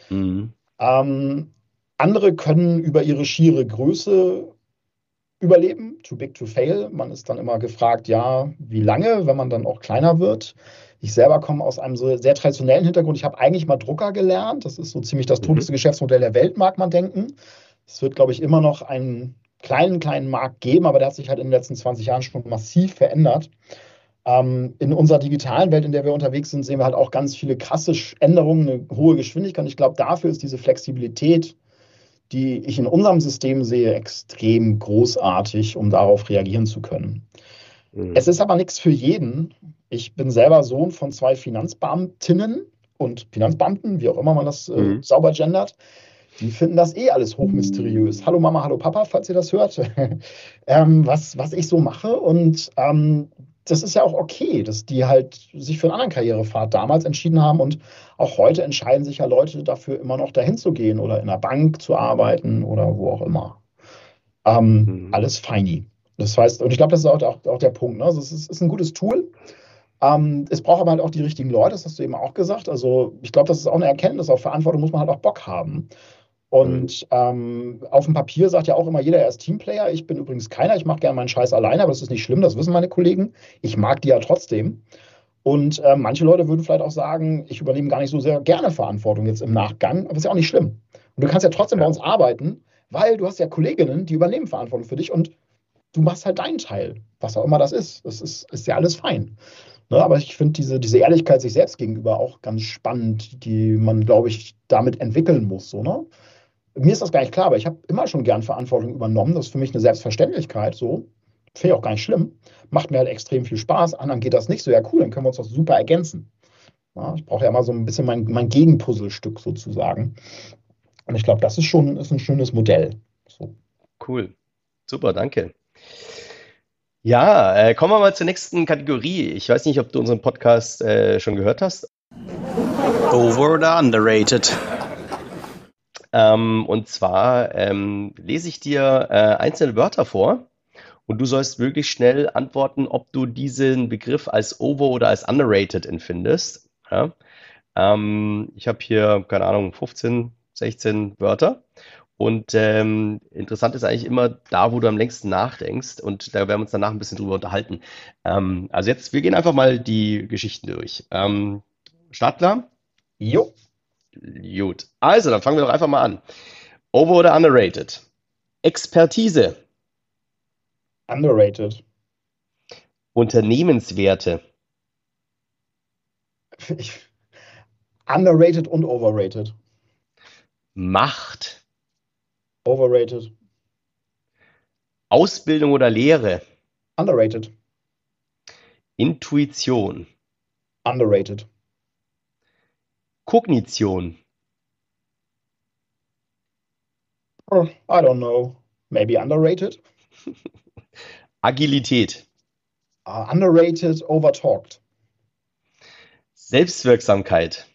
Mhm. Ähm, andere können über ihre schiere Größe überleben, too big to fail. Man ist dann immer gefragt, ja, wie lange, wenn man dann auch kleiner wird. Ich selber komme aus einem so sehr traditionellen Hintergrund. Ich habe eigentlich mal Drucker gelernt. Das ist so ziemlich das mhm. todeste Geschäftsmodell der Welt, mag man denken. Es wird, glaube ich, immer noch ein kleinen, kleinen Markt geben, aber der hat sich halt in den letzten 20 Jahren schon massiv verändert. Ähm, in unserer digitalen Welt, in der wir unterwegs sind, sehen wir halt auch ganz viele krasse Änderungen, eine hohe Geschwindigkeit. Ich glaube, dafür ist diese Flexibilität, die ich in unserem System sehe, extrem großartig, um darauf reagieren zu können. Mhm. Es ist aber nichts für jeden. Ich bin selber Sohn von zwei Finanzbeamtinnen und Finanzbeamten, wie auch immer man das äh, mhm. sauber gendert. Die finden das eh alles hochmysteriös. Hallo Mama, hallo Papa, falls ihr das hört, ähm, was, was ich so mache. Und ähm, das ist ja auch okay, dass die halt sich für einen anderen Karrierepfad damals entschieden haben. Und auch heute entscheiden sich ja Leute dafür, immer noch dahin zu gehen oder in einer Bank zu arbeiten oder wo auch immer. Ähm, mhm. Alles feini. Das heißt, und ich glaube, das ist auch, auch, auch der Punkt. Ne? Also es ist, ist ein gutes Tool. Ähm, es braucht aber halt auch die richtigen Leute, das hast du eben auch gesagt. Also ich glaube, das ist auch eine Erkenntnis. Auf Verantwortung muss man halt auch Bock haben. Und mhm. ähm, auf dem Papier sagt ja auch immer jeder, er ist Teamplayer. Ich bin übrigens keiner. Ich mache gerne meinen Scheiß alleine, aber das ist nicht schlimm, das wissen meine Kollegen. Ich mag die ja trotzdem. Und äh, manche Leute würden vielleicht auch sagen, ich übernehme gar nicht so sehr gerne Verantwortung jetzt im Nachgang, aber ist ja auch nicht schlimm. Und du kannst ja trotzdem bei uns arbeiten, weil du hast ja Kolleginnen, die übernehmen Verantwortung für dich und du machst halt deinen Teil, was auch immer das ist. Das ist, ist ja alles fein. Ne, aber ich finde diese, diese Ehrlichkeit sich selbst gegenüber auch ganz spannend, die man, glaube ich, damit entwickeln muss. So, ne? Mir ist das gar nicht klar, aber ich habe immer schon gern Verantwortung übernommen. Das ist für mich eine Selbstverständlichkeit. So. Finde ich auch gar nicht schlimm. Macht mir halt extrem viel Spaß. Anderen geht das nicht so. Ja, cool, dann können wir uns das super ergänzen. Ja, ich brauche ja immer so ein bisschen mein, mein Gegenpuzzlestück sozusagen. Und ich glaube, das ist schon ist ein schönes Modell. So. Cool. Super, danke. Ja, äh, kommen wir mal zur nächsten Kategorie. Ich weiß nicht, ob du unseren Podcast äh, schon gehört hast. Over oder underrated? Ähm, und zwar ähm, lese ich dir äh, einzelne Wörter vor und du sollst wirklich schnell antworten, ob du diesen Begriff als over oder als underrated empfindest. Ja? Ähm, ich habe hier, keine Ahnung, 15, 16 Wörter und ähm, interessant ist eigentlich immer da, wo du am längsten nachdenkst. Und da werden wir uns danach ein bisschen drüber unterhalten. Ähm, also jetzt, wir gehen einfach mal die Geschichten durch. Ähm, Startklar? Jo. Gut. Also, dann fangen wir doch einfach mal an. Over oder underrated? Expertise. Underrated. Unternehmenswerte. Ich, underrated und overrated. Macht. Overrated. Ausbildung oder Lehre? Underrated. Intuition. Underrated. Kognition. Oh, I don't know. Maybe underrated. Agilität. Uh, underrated, overtalked. Selbstwirksamkeit.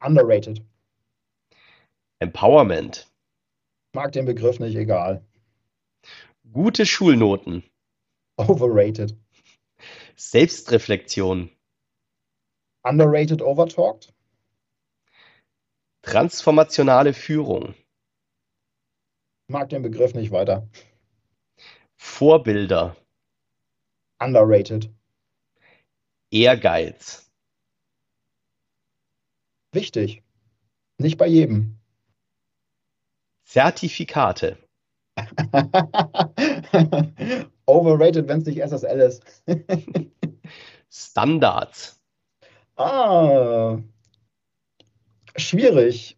Underrated. Empowerment. Mag den Begriff nicht, egal. Gute Schulnoten. Overrated. Selbstreflexion. Underrated, overtalked. Transformationale Führung. Mag den Begriff nicht weiter. Vorbilder. Underrated. Ehrgeiz. Wichtig. Nicht bei jedem. Zertifikate. Overrated, wenn es nicht SSL ist. Standards. Ah, schwierig.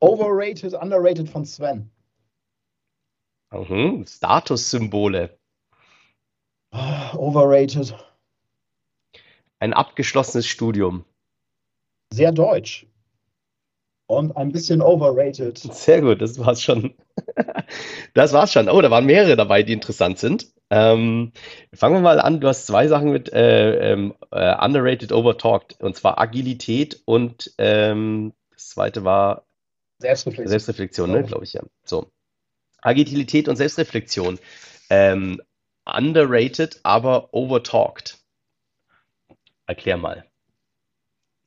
Overrated, underrated von Sven. Mhm. Statussymbole. Ah, overrated. Ein abgeschlossenes Studium. Sehr deutsch. Und ein bisschen overrated. Sehr gut, das war's schon. Das war's schon. Oh, da waren mehrere dabei, die interessant sind. Ähm, fangen wir mal an. Du hast zwei Sachen mit äh, ähm, äh, underrated, overtalked. Und zwar Agilität und ähm, das zweite war Selbstreflexion. Selbstreflexion, ne, glaube ich, ja. So. Agilität und Selbstreflexion. Ähm, underrated, aber overtalked. Erklär mal.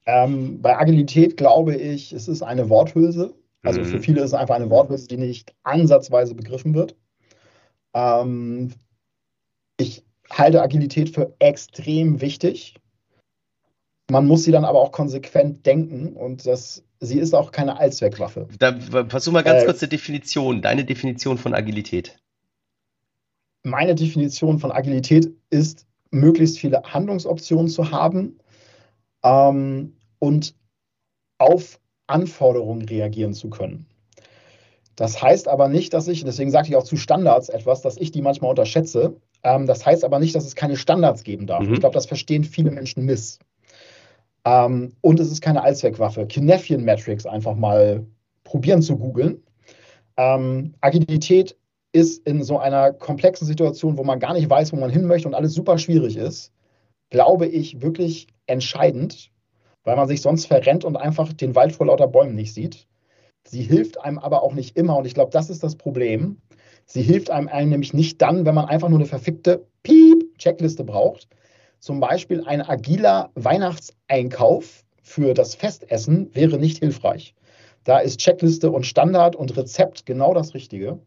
Ähm, bei Agilität glaube ich, es ist eine Worthülse. Also Mhm. für viele ist es einfach eine Worthülse, die nicht ansatzweise begriffen wird. Ähm, ich halte Agilität für extrem wichtig. Man muss sie dann aber auch konsequent denken und das, sie ist auch keine Allzweckwaffe. Da versuch mal ganz Äh, kurz eine Definition, deine Definition von Agilität. Meine Definition von Agilität ist, möglichst viele Handlungsoptionen zu haben ähm, und auf Anforderungen reagieren zu können. Das heißt aber nicht, dass ich, deswegen sagte ich auch zu Standards etwas, dass ich die manchmal unterschätze. Ähm, das heißt aber nicht, dass es keine Standards geben darf. Mhm. Ich glaube, das verstehen viele Menschen miss. Ähm, und es ist keine Allzweckwaffe. Kinefian Metrics einfach mal probieren zu googeln. Ähm, Agilität ist in so einer komplexen Situation, wo man gar nicht weiß, wo man hin möchte und alles super schwierig ist, glaube ich, wirklich entscheidend, weil man sich sonst verrennt und einfach den Wald vor lauter Bäumen nicht sieht. Sie hilft einem aber auch nicht immer und ich glaube, das ist das Problem. Sie hilft einem, einem nämlich nicht dann, wenn man einfach nur eine verfickte Piep-Checkliste braucht. Zum Beispiel ein agiler Weihnachtseinkauf für das Festessen wäre nicht hilfreich. Da ist Checkliste und Standard und Rezept genau das Richtige.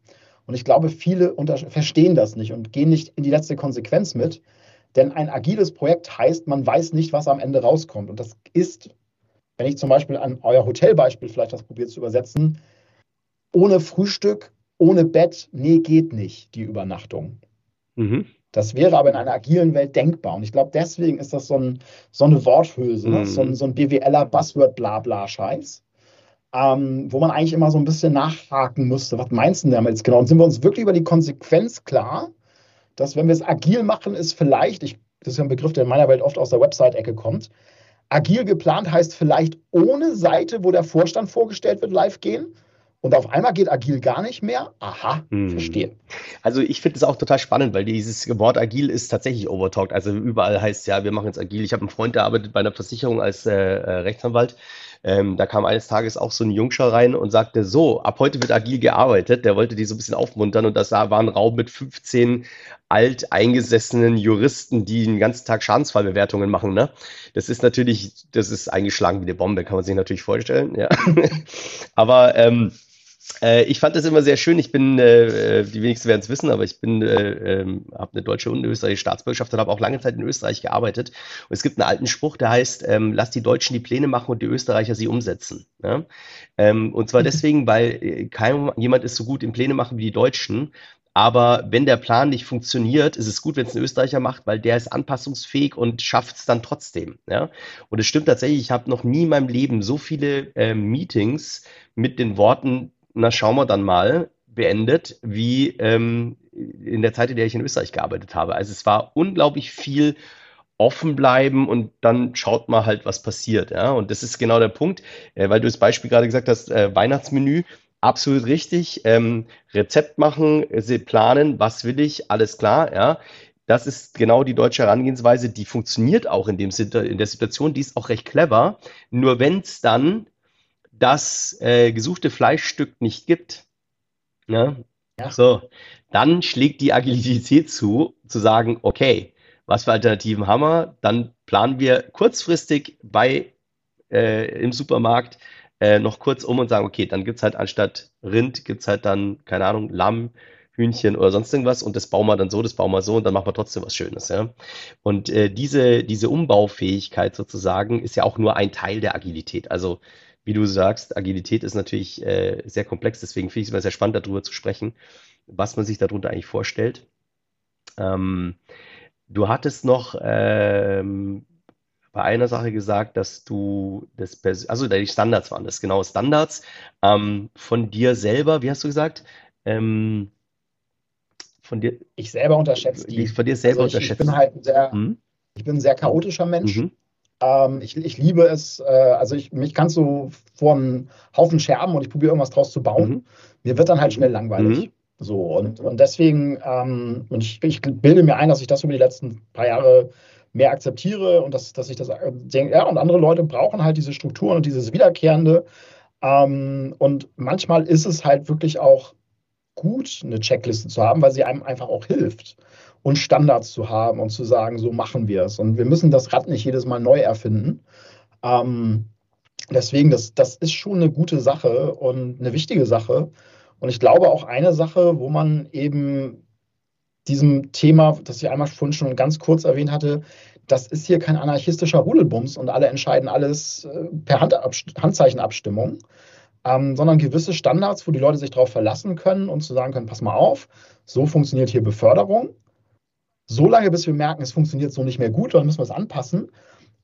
Und ich glaube, viele verstehen das nicht und gehen nicht in die letzte Konsequenz mit. Denn ein agiles Projekt heißt, man weiß nicht, was am Ende rauskommt. Und das ist, wenn ich zum Beispiel an euer Hotelbeispiel vielleicht das probiere zu übersetzen, ohne Frühstück ohne Bett, nee, geht nicht, die Übernachtung. Mhm. Das wäre aber in einer agilen Welt denkbar. Und ich glaube, deswegen ist das so, ein, so eine Worthülse, mhm. so, ein, so ein BWLer Buzzword-Blabla-Scheiß, ähm, wo man eigentlich immer so ein bisschen nachhaken müsste. Was meinst du denn damit genau? Und sind wir uns wirklich über die Konsequenz klar, dass wenn wir es agil machen, ist vielleicht, ich, das ist ja ein Begriff, der in meiner Welt oft aus der Website-Ecke kommt, agil geplant heißt vielleicht ohne Seite, wo der Vorstand vorgestellt wird, live gehen, und auf einmal geht agil gar nicht mehr. Aha, hm. verstehe. Also ich finde es auch total spannend, weil dieses Wort agil ist tatsächlich overtalked. Also überall heißt ja, wir machen jetzt agil. Ich habe einen Freund, der arbeitet bei einer Versicherung als äh, äh, Rechtsanwalt. Ähm, da kam eines Tages auch so ein Jungscher rein und sagte, so, ab heute wird agil gearbeitet. Der wollte die so ein bisschen aufmuntern und das war ein Raum mit 15 alteingesessenen Juristen, die den ganzen Tag Schadensfallbewertungen machen. Ne? Das ist natürlich, das ist eingeschlagen wie eine Bombe, kann man sich natürlich vorstellen. Ja. Aber ähm, äh, ich fand das immer sehr schön. Ich bin, äh, äh die wenigsten werden es wissen, aber ich bin, äh, äh, habe eine deutsche und eine österreichische Staatsbürgerschaft und habe auch lange Zeit in Österreich gearbeitet. Und es gibt einen alten Spruch, der heißt, ähm, lass die Deutschen die Pläne machen und die Österreicher sie umsetzen. Ja? Ähm, und zwar mhm. deswegen, weil äh, kein, jemand ist so gut im Pläne machen wie die Deutschen. Aber wenn der Plan nicht funktioniert, ist es gut, wenn es ein Österreicher macht, weil der ist anpassungsfähig und schafft es dann trotzdem. Ja? Und es stimmt tatsächlich, ich habe noch nie in meinem Leben so viele äh, Meetings mit den Worten, na schauen wir dann mal, beendet, wie ähm, in der Zeit, in der ich in Österreich gearbeitet habe. Also es war unglaublich viel offen bleiben und dann schaut mal halt, was passiert. Ja? Und das ist genau der Punkt, äh, weil du das Beispiel gerade gesagt hast, äh, Weihnachtsmenü, absolut richtig. Ähm, Rezept machen, sie planen, was will ich, alles klar, ja. Das ist genau die deutsche Herangehensweise, die funktioniert auch in, dem, in der Situation, die ist auch recht clever. Nur wenn es dann das äh, gesuchte Fleischstück nicht gibt, ne? ja. so, dann schlägt die Agilität zu, zu sagen, okay, was für Alternativen haben wir? Dann planen wir kurzfristig bei äh, im Supermarkt äh, noch kurz um und sagen, okay, dann gibt es halt anstatt Rind, gibt es halt dann, keine Ahnung, Lamm, Hühnchen oder sonst irgendwas und das bauen wir dann so, das bauen wir so und dann machen wir trotzdem was Schönes. Ja? Und äh, diese, diese Umbaufähigkeit sozusagen ist ja auch nur ein Teil der Agilität. Also wie du sagst, Agilität ist natürlich äh, sehr komplex, deswegen finde ich es immer sehr spannend, darüber zu sprechen, was man sich darunter eigentlich vorstellt. Ähm, du hattest noch ähm, bei einer Sache gesagt, dass du das, also die Standards waren das, genau, Standards ähm, von dir selber, wie hast du gesagt? Ähm, von dir. Ich selber unterschätze die. Von dir selber also ich, unterschätzt. Ich bin halt ein sehr, hm? ich bin ein sehr chaotischer Mensch. Mhm. Ähm, ich, ich, liebe es, äh, also ich, mich kannst du vor einen Haufen scherben und ich probiere irgendwas draus zu bauen. Mhm. Mir wird dann halt schnell langweilig. Mhm. So, und, und deswegen, ähm, und ich, ich, bilde mir ein, dass ich das über die letzten paar Jahre mehr akzeptiere und dass, dass ich das äh, denke, ja, und andere Leute brauchen halt diese Strukturen und dieses Wiederkehrende. Ähm, und manchmal ist es halt wirklich auch gut, eine Checkliste zu haben, weil sie einem einfach auch hilft und Standards zu haben und zu sagen, so machen wir es. Und wir müssen das Rad nicht jedes Mal neu erfinden. Ähm, deswegen, das, das ist schon eine gute Sache und eine wichtige Sache. Und ich glaube auch eine Sache, wo man eben diesem Thema, das ich einmal vorhin schon ganz kurz erwähnt hatte, das ist hier kein anarchistischer Rudelbums und alle entscheiden alles äh, per Handzeichenabstimmung, ähm, sondern gewisse Standards, wo die Leute sich darauf verlassen können und zu sagen können, pass mal auf, so funktioniert hier Beförderung so lange, bis wir merken, es funktioniert so nicht mehr gut, dann müssen wir es anpassen.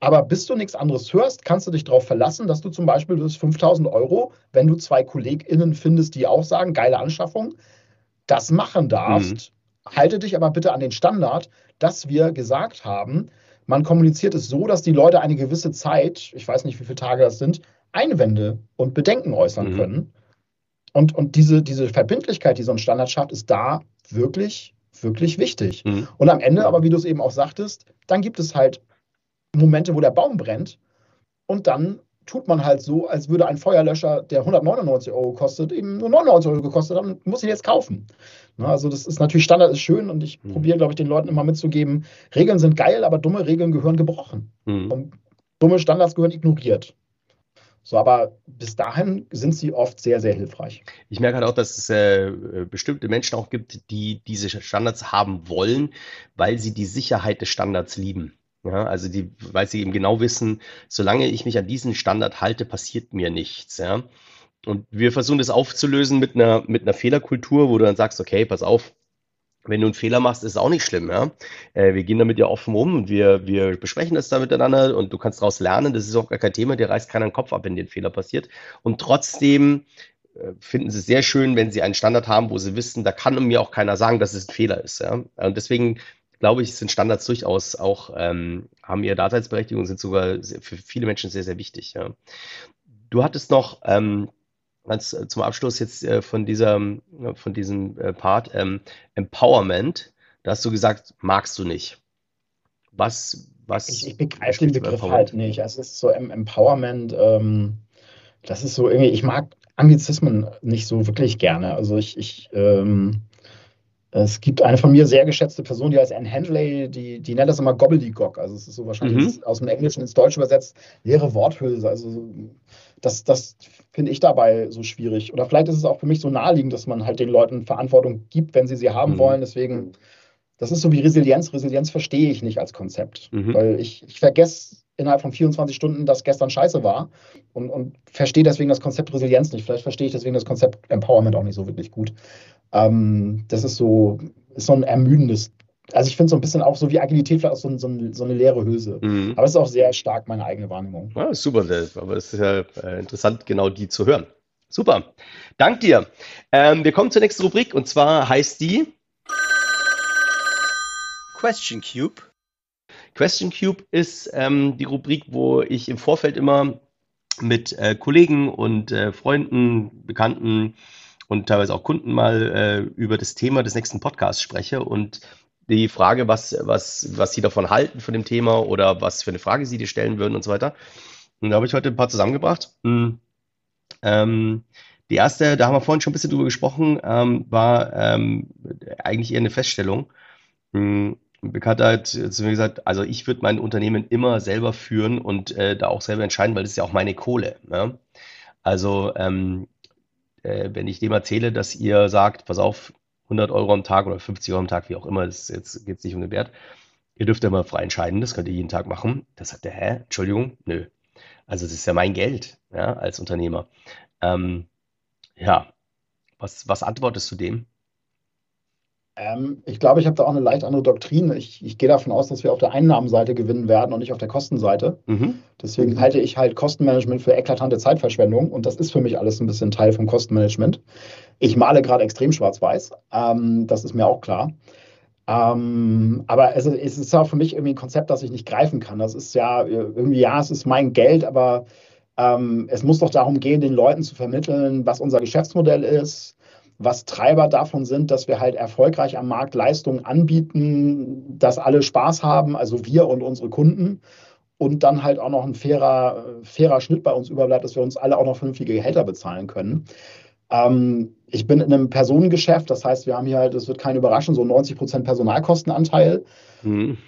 Aber bis du nichts anderes hörst, kannst du dich darauf verlassen, dass du zum Beispiel das 5000 Euro, wenn du zwei KollegInnen findest, die auch sagen, geile Anschaffung, das machen darfst. Mhm. Halte dich aber bitte an den Standard, dass wir gesagt haben, man kommuniziert es so, dass die Leute eine gewisse Zeit, ich weiß nicht, wie viele Tage das sind, Einwände und Bedenken äußern mhm. können. Und, und diese, diese Verbindlichkeit, die so ein Standard schafft, ist da wirklich wirklich wichtig. Mhm. Und am Ende, aber wie du es eben auch sagtest, dann gibt es halt Momente, wo der Baum brennt und dann tut man halt so, als würde ein Feuerlöscher, der 199 Euro kostet, eben nur 99 Euro gekostet haben, muss ich jetzt kaufen. Na, also das ist natürlich Standard ist schön und ich mhm. probiere, glaube ich, den Leuten immer mitzugeben, Regeln sind geil, aber dumme Regeln gehören gebrochen. Mhm. Und dumme Standards gehören ignoriert. So, aber bis dahin sind sie oft sehr, sehr hilfreich. Ich merke halt auch, dass es äh, bestimmte Menschen auch gibt, die diese Standards haben wollen, weil sie die Sicherheit des Standards lieben. Ja, also die, weil sie eben genau wissen, solange ich mich an diesen Standard halte, passiert mir nichts. Ja. und wir versuchen das aufzulösen mit einer, mit einer Fehlerkultur, wo du dann sagst, okay, pass auf, wenn du einen Fehler machst, ist es auch nicht schlimm. Ja? Äh, wir gehen damit ja offen um und wir, wir besprechen das da miteinander und du kannst daraus lernen. Das ist auch gar kein Thema, dir reißt keiner den Kopf ab, wenn dir ein Fehler passiert. Und trotzdem äh, finden sie es sehr schön, wenn sie einen Standard haben, wo sie wissen, da kann mir auch keiner sagen, dass es ein Fehler ist. Ja? Und deswegen glaube ich, sind Standards durchaus auch, ähm, haben ihre Daseinsberechtigung, sind sogar für viele Menschen sehr, sehr wichtig. Ja. Du hattest noch ähm, als, äh, zum Abschluss jetzt äh, von, dieser, äh, von diesem äh, Part ähm, Empowerment. Da hast du gesagt, magst du nicht. Was, was? Ich, ich begreife den Begriff halt nicht. Es ist so Empowerment, ähm, das ist so irgendwie, ich mag Anglizismen nicht so wirklich gerne. Also ich, ich ähm, es gibt eine von mir sehr geschätzte Person, die heißt Anne Handley, die, die nennt das immer Gobbledygook. Also es ist so wahrscheinlich mhm. aus dem Englischen ins Deutsche übersetzt, leere Worthülse. Also das, das finde ich dabei so schwierig. Oder vielleicht ist es auch für mich so naheliegend, dass man halt den Leuten Verantwortung gibt, wenn sie sie haben mhm. wollen. Deswegen, das ist so wie Resilienz. Resilienz verstehe ich nicht als Konzept, mhm. weil ich, ich vergesse innerhalb von 24 Stunden, dass gestern scheiße war und, und verstehe deswegen das Konzept Resilienz nicht. Vielleicht verstehe ich deswegen das Konzept Empowerment auch nicht so wirklich gut. Ähm, das ist so, ist so ein ermüdendes. Also ich finde so ein bisschen auch so wie Agilität vielleicht auch so, so, so eine leere Hülse. Mhm. Aber es ist auch sehr stark meine eigene Wahrnehmung. Ja, super, aber es ist ja äh, interessant, genau die zu hören. Super. Dank dir. Ähm, wir kommen zur nächsten Rubrik und zwar heißt die Question Cube. Question Cube ist ähm, die Rubrik, wo ich im Vorfeld immer mit äh, Kollegen und äh, Freunden, Bekannten und teilweise auch Kunden mal äh, über das Thema des nächsten Podcasts spreche und die Frage, was, was, was sie davon halten von dem Thema oder was für eine Frage sie dir stellen würden und so weiter. Und da habe ich heute ein paar zusammengebracht. Hm. Ähm, die erste, da haben wir vorhin schon ein bisschen drüber gesprochen, ähm, war ähm, eigentlich eher eine Feststellung. Hm. Ein Bekannter hat zu mir gesagt, also ich würde mein Unternehmen immer selber führen und äh, da auch selber entscheiden, weil das ist ja auch meine Kohle. Ne? Also ähm, äh, wenn ich dem erzähle, dass ihr sagt, pass auf, 100 Euro am Tag oder 50 Euro am Tag, wie auch immer, das jetzt geht es nicht um den Wert, ihr dürft ja mal frei entscheiden, das könnt ihr jeden Tag machen. Da sagt er, hä, Entschuldigung, nö. Also das ist ja mein Geld, ja, als Unternehmer. Ähm, ja, was, was antwortest du dem? Ähm, ich glaube, ich habe da auch eine leicht andere Doktrin. Ich, ich, gehe davon aus, dass wir auf der Einnahmenseite gewinnen werden und nicht auf der Kostenseite. Mhm. Deswegen halte ich halt Kostenmanagement für eklatante Zeitverschwendung und das ist für mich alles ein bisschen Teil vom Kostenmanagement. Ich male gerade extrem schwarz-weiß, ähm, das ist mir auch klar. Ähm, aber es, es ist auch für mich irgendwie ein Konzept, das ich nicht greifen kann. Das ist ja irgendwie, ja, es ist mein Geld, aber ähm, es muss doch darum gehen, den Leuten zu vermitteln, was unser Geschäftsmodell ist was Treiber davon sind, dass wir halt erfolgreich am Markt Leistungen anbieten, dass alle Spaß haben, also wir und unsere Kunden. Und dann halt auch noch ein fairer, fairer Schnitt bei uns überbleibt, dass wir uns alle auch noch vernünftige Gehälter bezahlen können. Ähm, ich bin in einem Personengeschäft, das heißt, wir haben hier halt, es wird keine Überraschung, so 90 Prozent Personalkostenanteil. Mhm.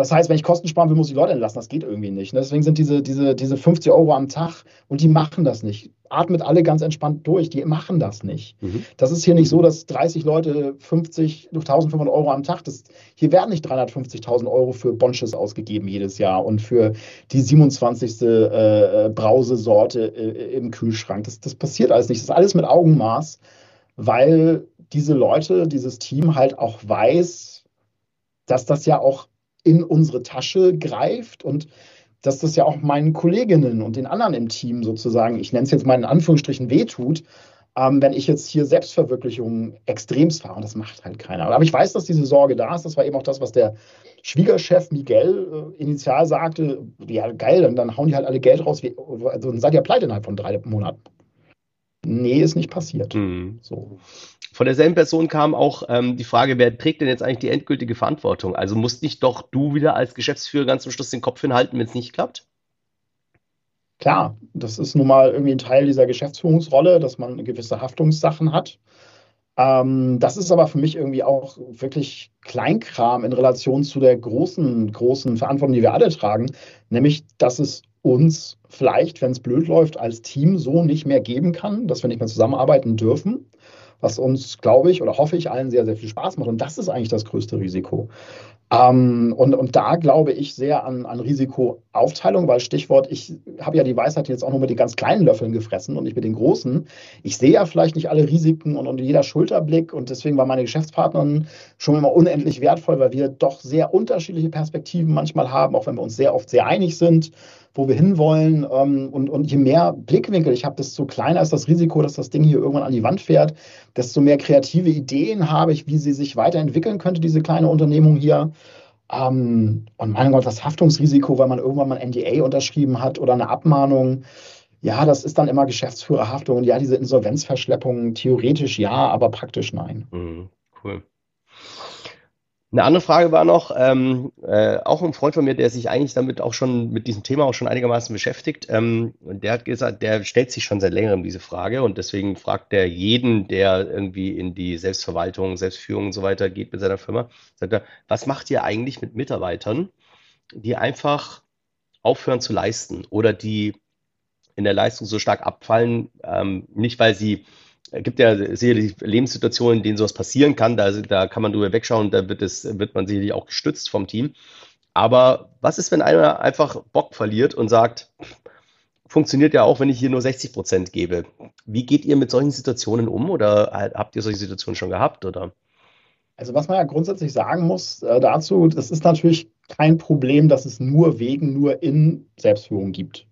Das heißt, wenn ich Kosten sparen will, muss ich Leute entlassen. Das geht irgendwie nicht. Ne? Deswegen sind diese, diese, diese 50 Euro am Tag und die machen das nicht. Atmet alle ganz entspannt durch. Die machen das nicht. Mhm. Das ist hier nicht so, dass 30 Leute 50, 1500 Euro am Tag, das, hier werden nicht 350.000 Euro für Bonsches ausgegeben jedes Jahr und für die 27. Äh, Brausesorte äh, im Kühlschrank. Das, das passiert alles nicht. Das ist alles mit Augenmaß, weil diese Leute, dieses Team halt auch weiß, dass das ja auch in unsere Tasche greift und dass das ja auch meinen Kolleginnen und den anderen im Team sozusagen, ich nenne es jetzt mal in Anführungsstrichen, wehtut, ähm, wenn ich jetzt hier Selbstverwirklichung extremst fahre. Und das macht halt keiner. Aber ich weiß, dass diese Sorge da ist. Das war eben auch das, was der Schwiegerchef Miguel äh, initial sagte. Ja, geil, dann, dann hauen die halt alle Geld raus. Wie, also dann seid ihr pleite innerhalb von drei Monaten. Nee, ist nicht passiert. Mhm. So. Von derselben Person kam auch ähm, die Frage, wer trägt denn jetzt eigentlich die endgültige Verantwortung? Also musst nicht doch du wieder als Geschäftsführer ganz zum Schluss den Kopf hinhalten, wenn es nicht klappt? Klar, das ist nun mal irgendwie ein Teil dieser Geschäftsführungsrolle, dass man gewisse Haftungssachen hat. Ähm, das ist aber für mich irgendwie auch wirklich Kleinkram in Relation zu der großen, großen Verantwortung, die wir alle tragen, nämlich, dass es uns vielleicht, wenn es blöd läuft, als Team so nicht mehr geben kann, dass wir nicht mehr zusammenarbeiten dürfen was uns, glaube ich, oder hoffe ich, allen sehr, sehr viel Spaß macht. Und das ist eigentlich das größte Risiko. Ähm, und, und da glaube ich sehr an, an Risikoaufteilung, weil Stichwort, ich habe ja die Weisheit jetzt auch nur mit den ganz kleinen Löffeln gefressen und nicht mit den großen. Ich sehe ja vielleicht nicht alle Risiken und, und jeder Schulterblick und deswegen war meine Geschäftspartnerin schon immer unendlich wertvoll, weil wir doch sehr unterschiedliche Perspektiven manchmal haben, auch wenn wir uns sehr oft sehr einig sind wo wir hinwollen. Ähm, und, und je mehr Blickwinkel ich habe, desto kleiner ist das Risiko, dass das Ding hier irgendwann an die Wand fährt, desto mehr kreative Ideen habe ich, wie sie sich weiterentwickeln könnte, diese kleine Unternehmung hier. Ähm, und mein Gott, das Haftungsrisiko, weil man irgendwann mal ein NDA unterschrieben hat oder eine Abmahnung. Ja, das ist dann immer Geschäftsführerhaftung. Und ja, diese Insolvenzverschleppung, theoretisch ja, aber praktisch nein. Mhm, cool. Eine andere Frage war noch, ähm, äh, auch ein Freund von mir, der sich eigentlich damit auch schon, mit diesem Thema auch schon einigermaßen beschäftigt, ähm, der hat gesagt, der stellt sich schon seit längerem diese Frage und deswegen fragt er jeden, der irgendwie in die Selbstverwaltung, Selbstführung und so weiter geht mit seiner Firma, sagt er, was macht ihr eigentlich mit Mitarbeitern, die einfach aufhören zu leisten oder die in der Leistung so stark abfallen, ähm, nicht weil sie gibt ja sicherlich Lebenssituationen, in denen sowas passieren kann. Da, da kann man drüber wegschauen, da wird, es, wird man sicherlich auch gestützt vom Team. Aber was ist, wenn einer einfach Bock verliert und sagt, funktioniert ja auch, wenn ich hier nur 60 Prozent gebe? Wie geht ihr mit solchen Situationen um oder habt ihr solche Situationen schon gehabt? Oder? Also was man ja grundsätzlich sagen muss äh, dazu, das ist natürlich kein Problem, dass es nur wegen, nur in Selbstführung gibt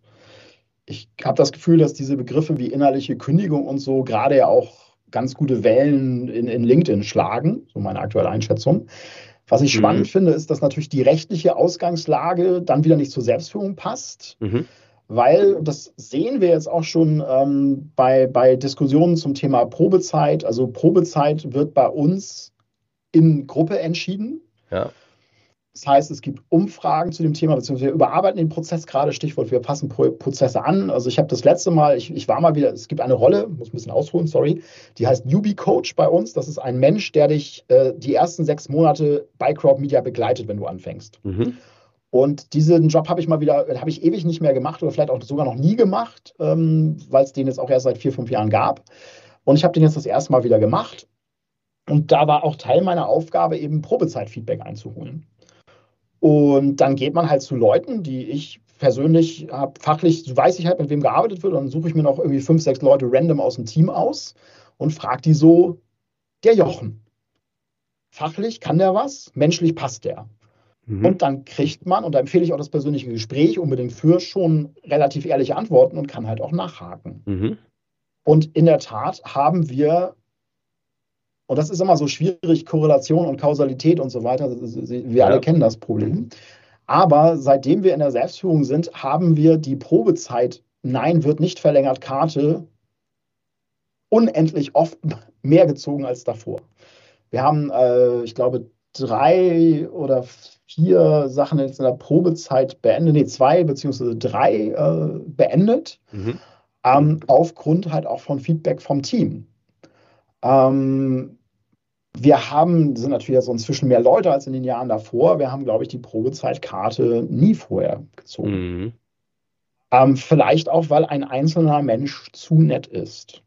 ich habe das Gefühl, dass diese Begriffe wie innerliche Kündigung und so gerade ja auch ganz gute Wellen in, in LinkedIn schlagen, so meine aktuelle Einschätzung. Was ich mhm. spannend finde, ist, dass natürlich die rechtliche Ausgangslage dann wieder nicht zur Selbstführung passt. Mhm. Weil, das sehen wir jetzt auch schon ähm, bei, bei Diskussionen zum Thema Probezeit. Also Probezeit wird bei uns in Gruppe entschieden. Ja. Das heißt, es gibt Umfragen zu dem Thema, beziehungsweise wir überarbeiten den Prozess gerade, Stichwort, wir passen Prozesse an. Also ich habe das letzte Mal, ich, ich, war mal wieder, es gibt eine Rolle, muss ein bisschen ausholen, sorry, die heißt Newbie Coach bei uns. Das ist ein Mensch, der dich äh, die ersten sechs Monate bei Crowd Media begleitet, wenn du anfängst. Mhm. Und diesen Job habe ich mal wieder, habe ich ewig nicht mehr gemacht oder vielleicht auch sogar noch nie gemacht, ähm, weil es den jetzt auch erst seit vier, fünf Jahren gab. Und ich habe den jetzt das erste Mal wieder gemacht. Und da war auch Teil meiner Aufgabe, eben Probezeitfeedback einzuholen. Und dann geht man halt zu Leuten, die ich persönlich habe, fachlich weiß ich halt, mit wem gearbeitet wird. Und dann suche ich mir noch irgendwie fünf, sechs Leute random aus dem Team aus und frage die so, der Jochen. Fachlich kann der was, menschlich passt der. Mhm. Und dann kriegt man, und da empfehle ich auch das persönliche Gespräch unbedingt für, schon relativ ehrliche Antworten und kann halt auch nachhaken. Mhm. Und in der Tat haben wir und das ist immer so schwierig, Korrelation und Kausalität und so weiter. Wir ja. alle kennen das Problem. Aber seitdem wir in der Selbstführung sind, haben wir die Probezeit, nein, wird nicht verlängert, Karte unendlich oft mehr gezogen als davor. Wir haben, äh, ich glaube, drei oder vier Sachen jetzt in der Probezeit beendet, nee, zwei beziehungsweise drei äh, beendet, mhm. ähm, aufgrund halt auch von Feedback vom Team. Ähm, wir haben, sind natürlich jetzt inzwischen mehr Leute als in den Jahren davor. Wir haben, glaube ich, die Probezeitkarte nie vorher gezogen. Mhm. Ähm, vielleicht auch, weil ein einzelner Mensch zu nett ist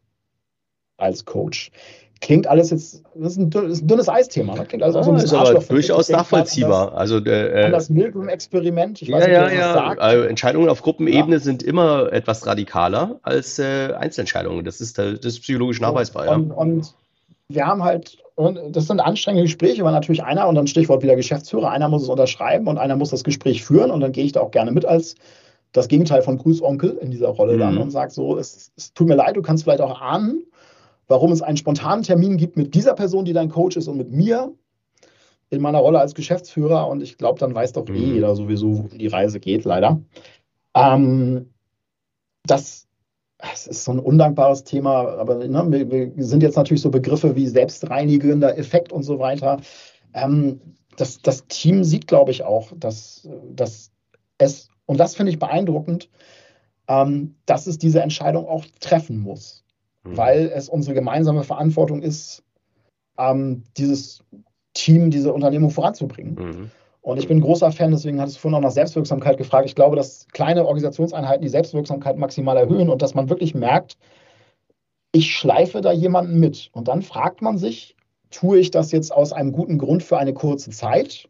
als Coach. Klingt alles jetzt, das ist ein, dünnes, ist ein dünnes Eisthema. Ne? Klingt alles ah, so ein bisschen ist aber durchaus nachvollziehbar. also der, äh, das Milgram-Experiment. Ja, ja, ja. Also Entscheidungen auf Gruppenebene ja. sind immer etwas radikaler als äh, Einzelentscheidungen. Das ist, das ist psychologisch nachweisbar. Und, ja. und wir haben halt, das sind anstrengende Gespräche, weil natürlich einer, und dann Stichwort wieder Geschäftsführer, einer muss es unterschreiben und einer muss das Gespräch führen und dann gehe ich da auch gerne mit als das Gegenteil von Grüßonkel in dieser Rolle mhm. dann und sage so, es, es tut mir leid, du kannst vielleicht auch ahnen, warum es einen spontanen Termin gibt mit dieser Person, die dein Coach ist und mit mir in meiner Rolle als Geschäftsführer und ich glaube, dann weiß doch eh mhm. jeder sowieso, wo die Reise geht, leider. Ähm, das es ist so ein undankbares Thema, aber ne, wir, wir, sind jetzt natürlich so Begriffe wie selbstreinigender Effekt und so weiter. Ähm, das, das, Team sieht, glaube ich, auch, dass, dass es, und das finde ich beeindruckend, ähm, dass es diese Entscheidung auch treffen muss, mhm. weil es unsere gemeinsame Verantwortung ist, ähm, dieses Team, diese Unternehmung voranzubringen. Mhm. Und ich bin ein großer Fan, deswegen hattest du vorhin auch nach Selbstwirksamkeit gefragt. Ich glaube, dass kleine Organisationseinheiten die Selbstwirksamkeit maximal erhöhen und dass man wirklich merkt, ich schleife da jemanden mit. Und dann fragt man sich, tue ich das jetzt aus einem guten Grund für eine kurze Zeit?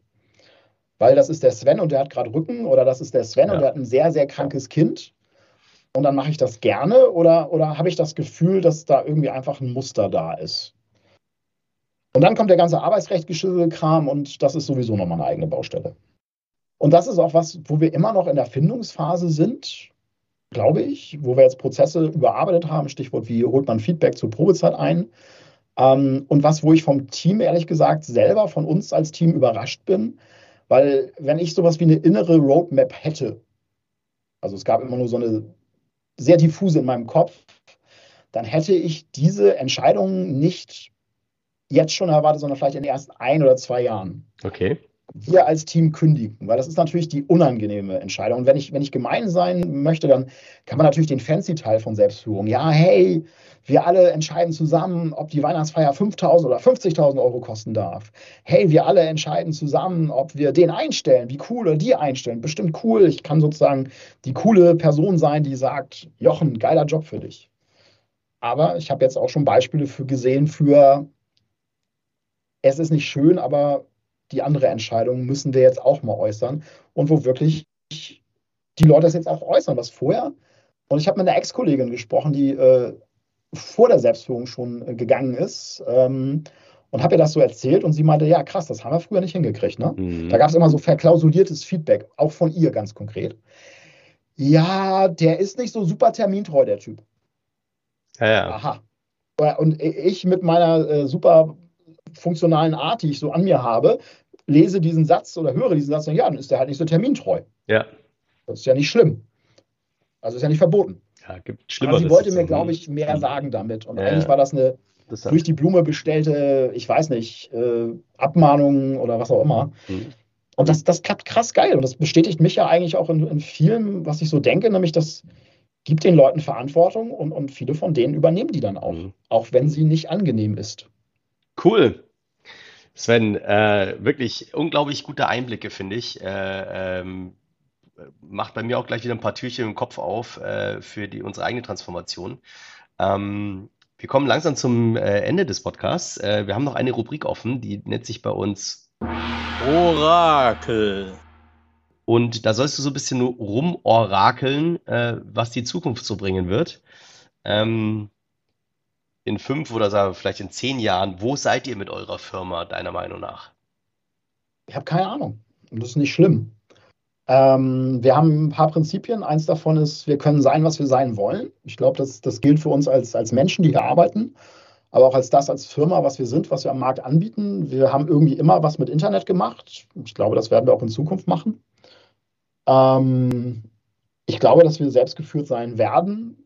weil das ist der Sven und der hat gerade Rücken oder das ist der Sven ja. und der hat ein sehr, sehr krankes Kind und dann mache ich das gerne oder, oder habe ich das Gefühl, dass da irgendwie einfach ein Muster da ist? Und dann kommt der ganze Arbeitsrechtgeschüttel-Kram und das ist sowieso nochmal eine eigene Baustelle. Und das ist auch was, wo wir immer noch in der Findungsphase sind, glaube ich, wo wir jetzt Prozesse überarbeitet haben. Stichwort, wie holt man Feedback zur Probezeit ein? Ähm, und was, wo ich vom Team ehrlich gesagt selber von uns als Team überrascht bin, weil wenn ich sowas wie eine innere Roadmap hätte, also es gab immer nur so eine sehr diffuse in meinem Kopf, dann hätte ich diese Entscheidungen nicht jetzt schon erwartet, sondern vielleicht in den ersten ein oder zwei Jahren. Okay. Wir als Team kündigen, weil das ist natürlich die unangenehme Entscheidung. Und wenn ich, wenn ich gemein sein möchte, dann kann man natürlich den fancy Teil von Selbstführung. Ja, hey, wir alle entscheiden zusammen, ob die Weihnachtsfeier 5.000 oder 50.000 Euro kosten darf. Hey, wir alle entscheiden zusammen, ob wir den einstellen, wie cool oder die einstellen. Bestimmt cool. Ich kann sozusagen die coole Person sein, die sagt, Jochen, geiler Job für dich. Aber ich habe jetzt auch schon Beispiele für gesehen für es ist nicht schön, aber die andere Entscheidung müssen wir jetzt auch mal äußern. Und wo wirklich die Leute das jetzt auch äußern, was vorher. Und ich habe mit einer Ex-Kollegin gesprochen, die äh, vor der Selbstführung schon äh, gegangen ist. Ähm, und habe ihr das so erzählt und sie meinte, ja krass, das haben wir früher nicht hingekriegt. Ne? Mhm. Da gab es immer so verklausuliertes Feedback, auch von ihr ganz konkret. Ja, der ist nicht so super termintreu, der Typ. Ja, ja. Aha. Und ich mit meiner äh, super funktionalen Art, die ich so an mir habe, lese diesen Satz oder höre diesen Satz und ja, dann ist der halt nicht so termintreu. Ja. Das ist ja nicht schlimm. Also ist ja nicht verboten. Ja, gibt schlimmer. Aber sie wollte mir, glaube ich, mehr sagen damit. Und ja, eigentlich war das eine das durch die Blume bestellte, ich weiß nicht, äh, Abmahnung oder was auch immer. Mhm. Und das, das klappt krass geil. Und das bestätigt mich ja eigentlich auch in, in vielem, was ich so denke, nämlich das gibt den Leuten Verantwortung und, und viele von denen übernehmen die dann auch, mhm. auch wenn sie nicht angenehm ist. Cool. Sven, äh, wirklich unglaublich gute Einblicke, finde ich. Äh, ähm, macht bei mir auch gleich wieder ein paar Türchen im Kopf auf äh, für die, unsere eigene Transformation. Ähm, wir kommen langsam zum äh, Ende des Podcasts. Äh, wir haben noch eine Rubrik offen, die nennt sich bei uns Orakel. Und da sollst du so ein bisschen rumorakeln, äh, was die Zukunft so bringen wird. Ähm, in fünf oder sagen wir vielleicht in zehn Jahren, wo seid ihr mit eurer Firma, deiner Meinung nach? Ich habe keine Ahnung. Das ist nicht schlimm. Ähm, wir haben ein paar Prinzipien. Eins davon ist, wir können sein, was wir sein wollen. Ich glaube, das, das gilt für uns als, als Menschen, die hier arbeiten, aber auch als das als Firma, was wir sind, was wir am Markt anbieten. Wir haben irgendwie immer was mit Internet gemacht. Ich glaube, das werden wir auch in Zukunft machen. Ähm, ich glaube, dass wir selbstgeführt sein werden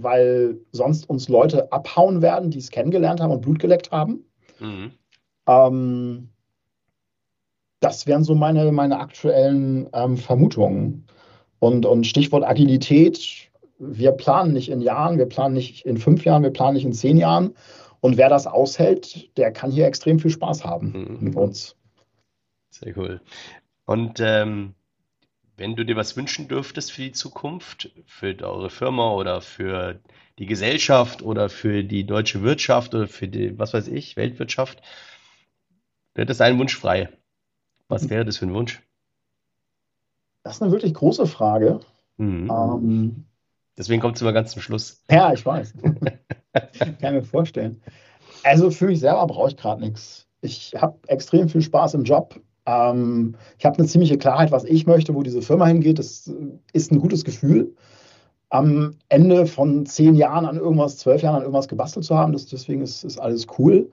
weil sonst uns Leute abhauen werden, die es kennengelernt haben und Blut geleckt haben. Mhm. Ähm, das wären so meine, meine aktuellen ähm, Vermutungen. Und, und Stichwort Agilität, wir planen nicht in Jahren, wir planen nicht in fünf Jahren, wir planen nicht in zehn Jahren. Und wer das aushält, der kann hier extrem viel Spaß haben mhm. mit uns. Sehr cool. Und ähm, wenn du dir was wünschen dürftest für die Zukunft, für eure Firma oder für die Gesellschaft oder für die deutsche Wirtschaft oder für die, was weiß ich, Weltwirtschaft, wäre das ein Wunsch frei. Was mhm. wäre das für ein Wunsch? Das ist eine wirklich große Frage. Mhm. Ähm, Deswegen kommt es immer ganz zum Schluss. Ja, ich weiß. Kann mir vorstellen. Also für mich selber brauche ich gerade nichts. Ich habe extrem viel Spaß im Job. Ähm, ich habe eine ziemliche Klarheit, was ich möchte, wo diese Firma hingeht. Das ist ein gutes Gefühl. Am Ende von zehn Jahren an irgendwas, zwölf Jahren an irgendwas gebastelt zu haben, das, deswegen ist, ist alles cool.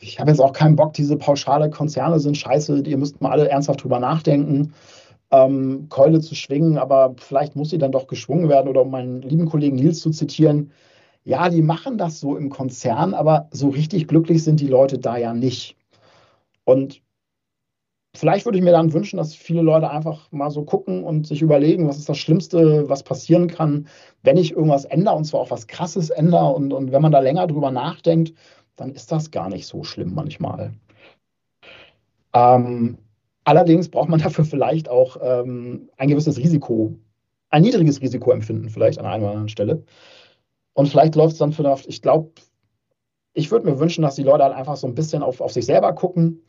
Ich habe jetzt auch keinen Bock, diese pauschale Konzerne sind scheiße, ihr müsst mal alle ernsthaft drüber nachdenken, ähm, Keule zu schwingen, aber vielleicht muss sie dann doch geschwungen werden. Oder um meinen lieben Kollegen Nils zu zitieren, ja, die machen das so im Konzern, aber so richtig glücklich sind die Leute da ja nicht. Und Vielleicht würde ich mir dann wünschen, dass viele Leute einfach mal so gucken und sich überlegen, was ist das Schlimmste, was passieren kann, wenn ich irgendwas ändere und zwar auch was Krasses ändere. Und, und wenn man da länger drüber nachdenkt, dann ist das gar nicht so schlimm manchmal. Ähm, allerdings braucht man dafür vielleicht auch ähm, ein gewisses Risiko, ein niedriges Risikoempfinden vielleicht an einer oder anderen Stelle. Und vielleicht läuft es dann für, ich glaube, ich würde mir wünschen, dass die Leute halt einfach so ein bisschen auf, auf sich selber gucken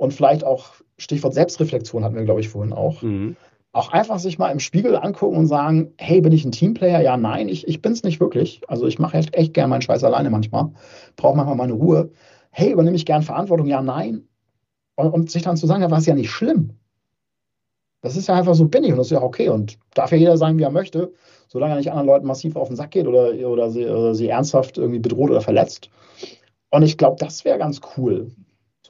und vielleicht auch Stichwort Selbstreflexion hatten wir, glaube ich, vorhin auch. Mhm. Auch einfach sich mal im Spiegel angucken und sagen, hey, bin ich ein Teamplayer? Ja, nein, ich, ich bin es nicht wirklich. Also ich mache echt, echt gern meinen Scheiß alleine manchmal. Brauche manchmal meine Ruhe. Hey, übernehme ich gern Verantwortung? Ja, nein. Und, und sich dann zu sagen, ja, war es ja nicht schlimm. Das ist ja einfach so bin ich und das ist ja okay. Und darf ja jeder sein, wie er möchte, solange er nicht anderen Leuten massiv auf den Sack geht oder, oder, sie, oder sie ernsthaft irgendwie bedroht oder verletzt. Und ich glaube, das wäre ganz cool.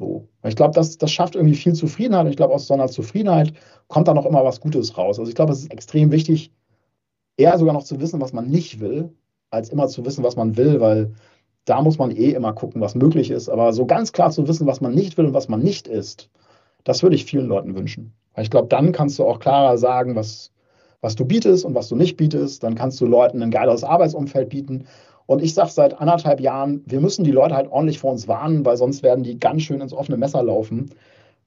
So. Ich glaube, das, das schafft irgendwie viel Zufriedenheit. Und ich glaube, aus so einer Zufriedenheit kommt da noch immer was Gutes raus. Also ich glaube, es ist extrem wichtig, eher sogar noch zu wissen, was man nicht will, als immer zu wissen, was man will, weil da muss man eh immer gucken, was möglich ist. Aber so ganz klar zu wissen, was man nicht will und was man nicht ist, das würde ich vielen Leuten wünschen. Weil ich glaube, dann kannst du auch klarer sagen, was, was du bietest und was du nicht bietest. Dann kannst du Leuten ein geiles Arbeitsumfeld bieten. Und ich sage seit anderthalb Jahren, wir müssen die Leute halt ordentlich vor uns warnen, weil sonst werden die ganz schön ins offene Messer laufen.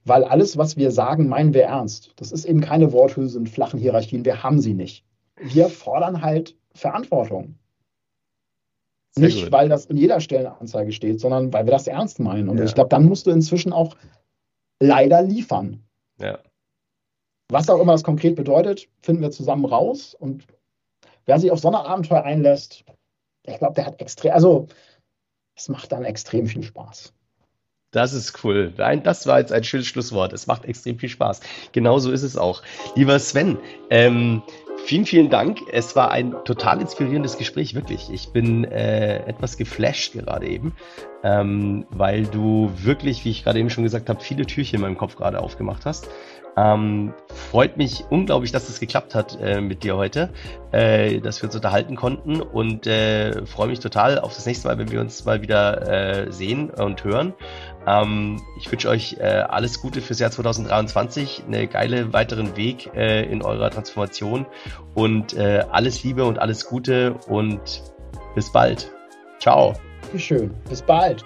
Weil alles, was wir sagen, meinen wir ernst. Das ist eben keine Worthülse in flachen Hierarchien. Wir haben sie nicht. Wir fordern halt Verantwortung. Sehr nicht, gut. weil das in jeder Stellenanzeige steht, sondern weil wir das ernst meinen. Und ja. ich glaube, dann musst du inzwischen auch leider liefern. Ja. Was auch immer das konkret bedeutet, finden wir zusammen raus. Und wer sich auf so ein Abenteuer einlässt, ich glaube, der hat extrem, also es macht dann extrem viel Spaß. Das ist cool. Nein, das war jetzt ein schönes Schlusswort. Es macht extrem viel Spaß. Genauso ist es auch. Lieber Sven, ähm, vielen, vielen Dank. Es war ein total inspirierendes Gespräch, wirklich. Ich bin äh, etwas geflasht gerade eben, ähm, weil du wirklich, wie ich gerade eben schon gesagt habe, viele Türchen in meinem Kopf gerade aufgemacht hast. Ähm, freut mich unglaublich, dass es das geklappt hat äh, mit dir heute, äh, dass wir uns unterhalten konnten und äh, freue mich total auf das nächste Mal, wenn wir uns mal wieder äh, sehen und hören. Ähm, ich wünsche euch äh, alles Gute fürs Jahr 2023, eine geile weiteren Weg äh, in eurer Transformation und alles Liebe und alles Gute und bis bald. Ciao. Schön. Bis bald.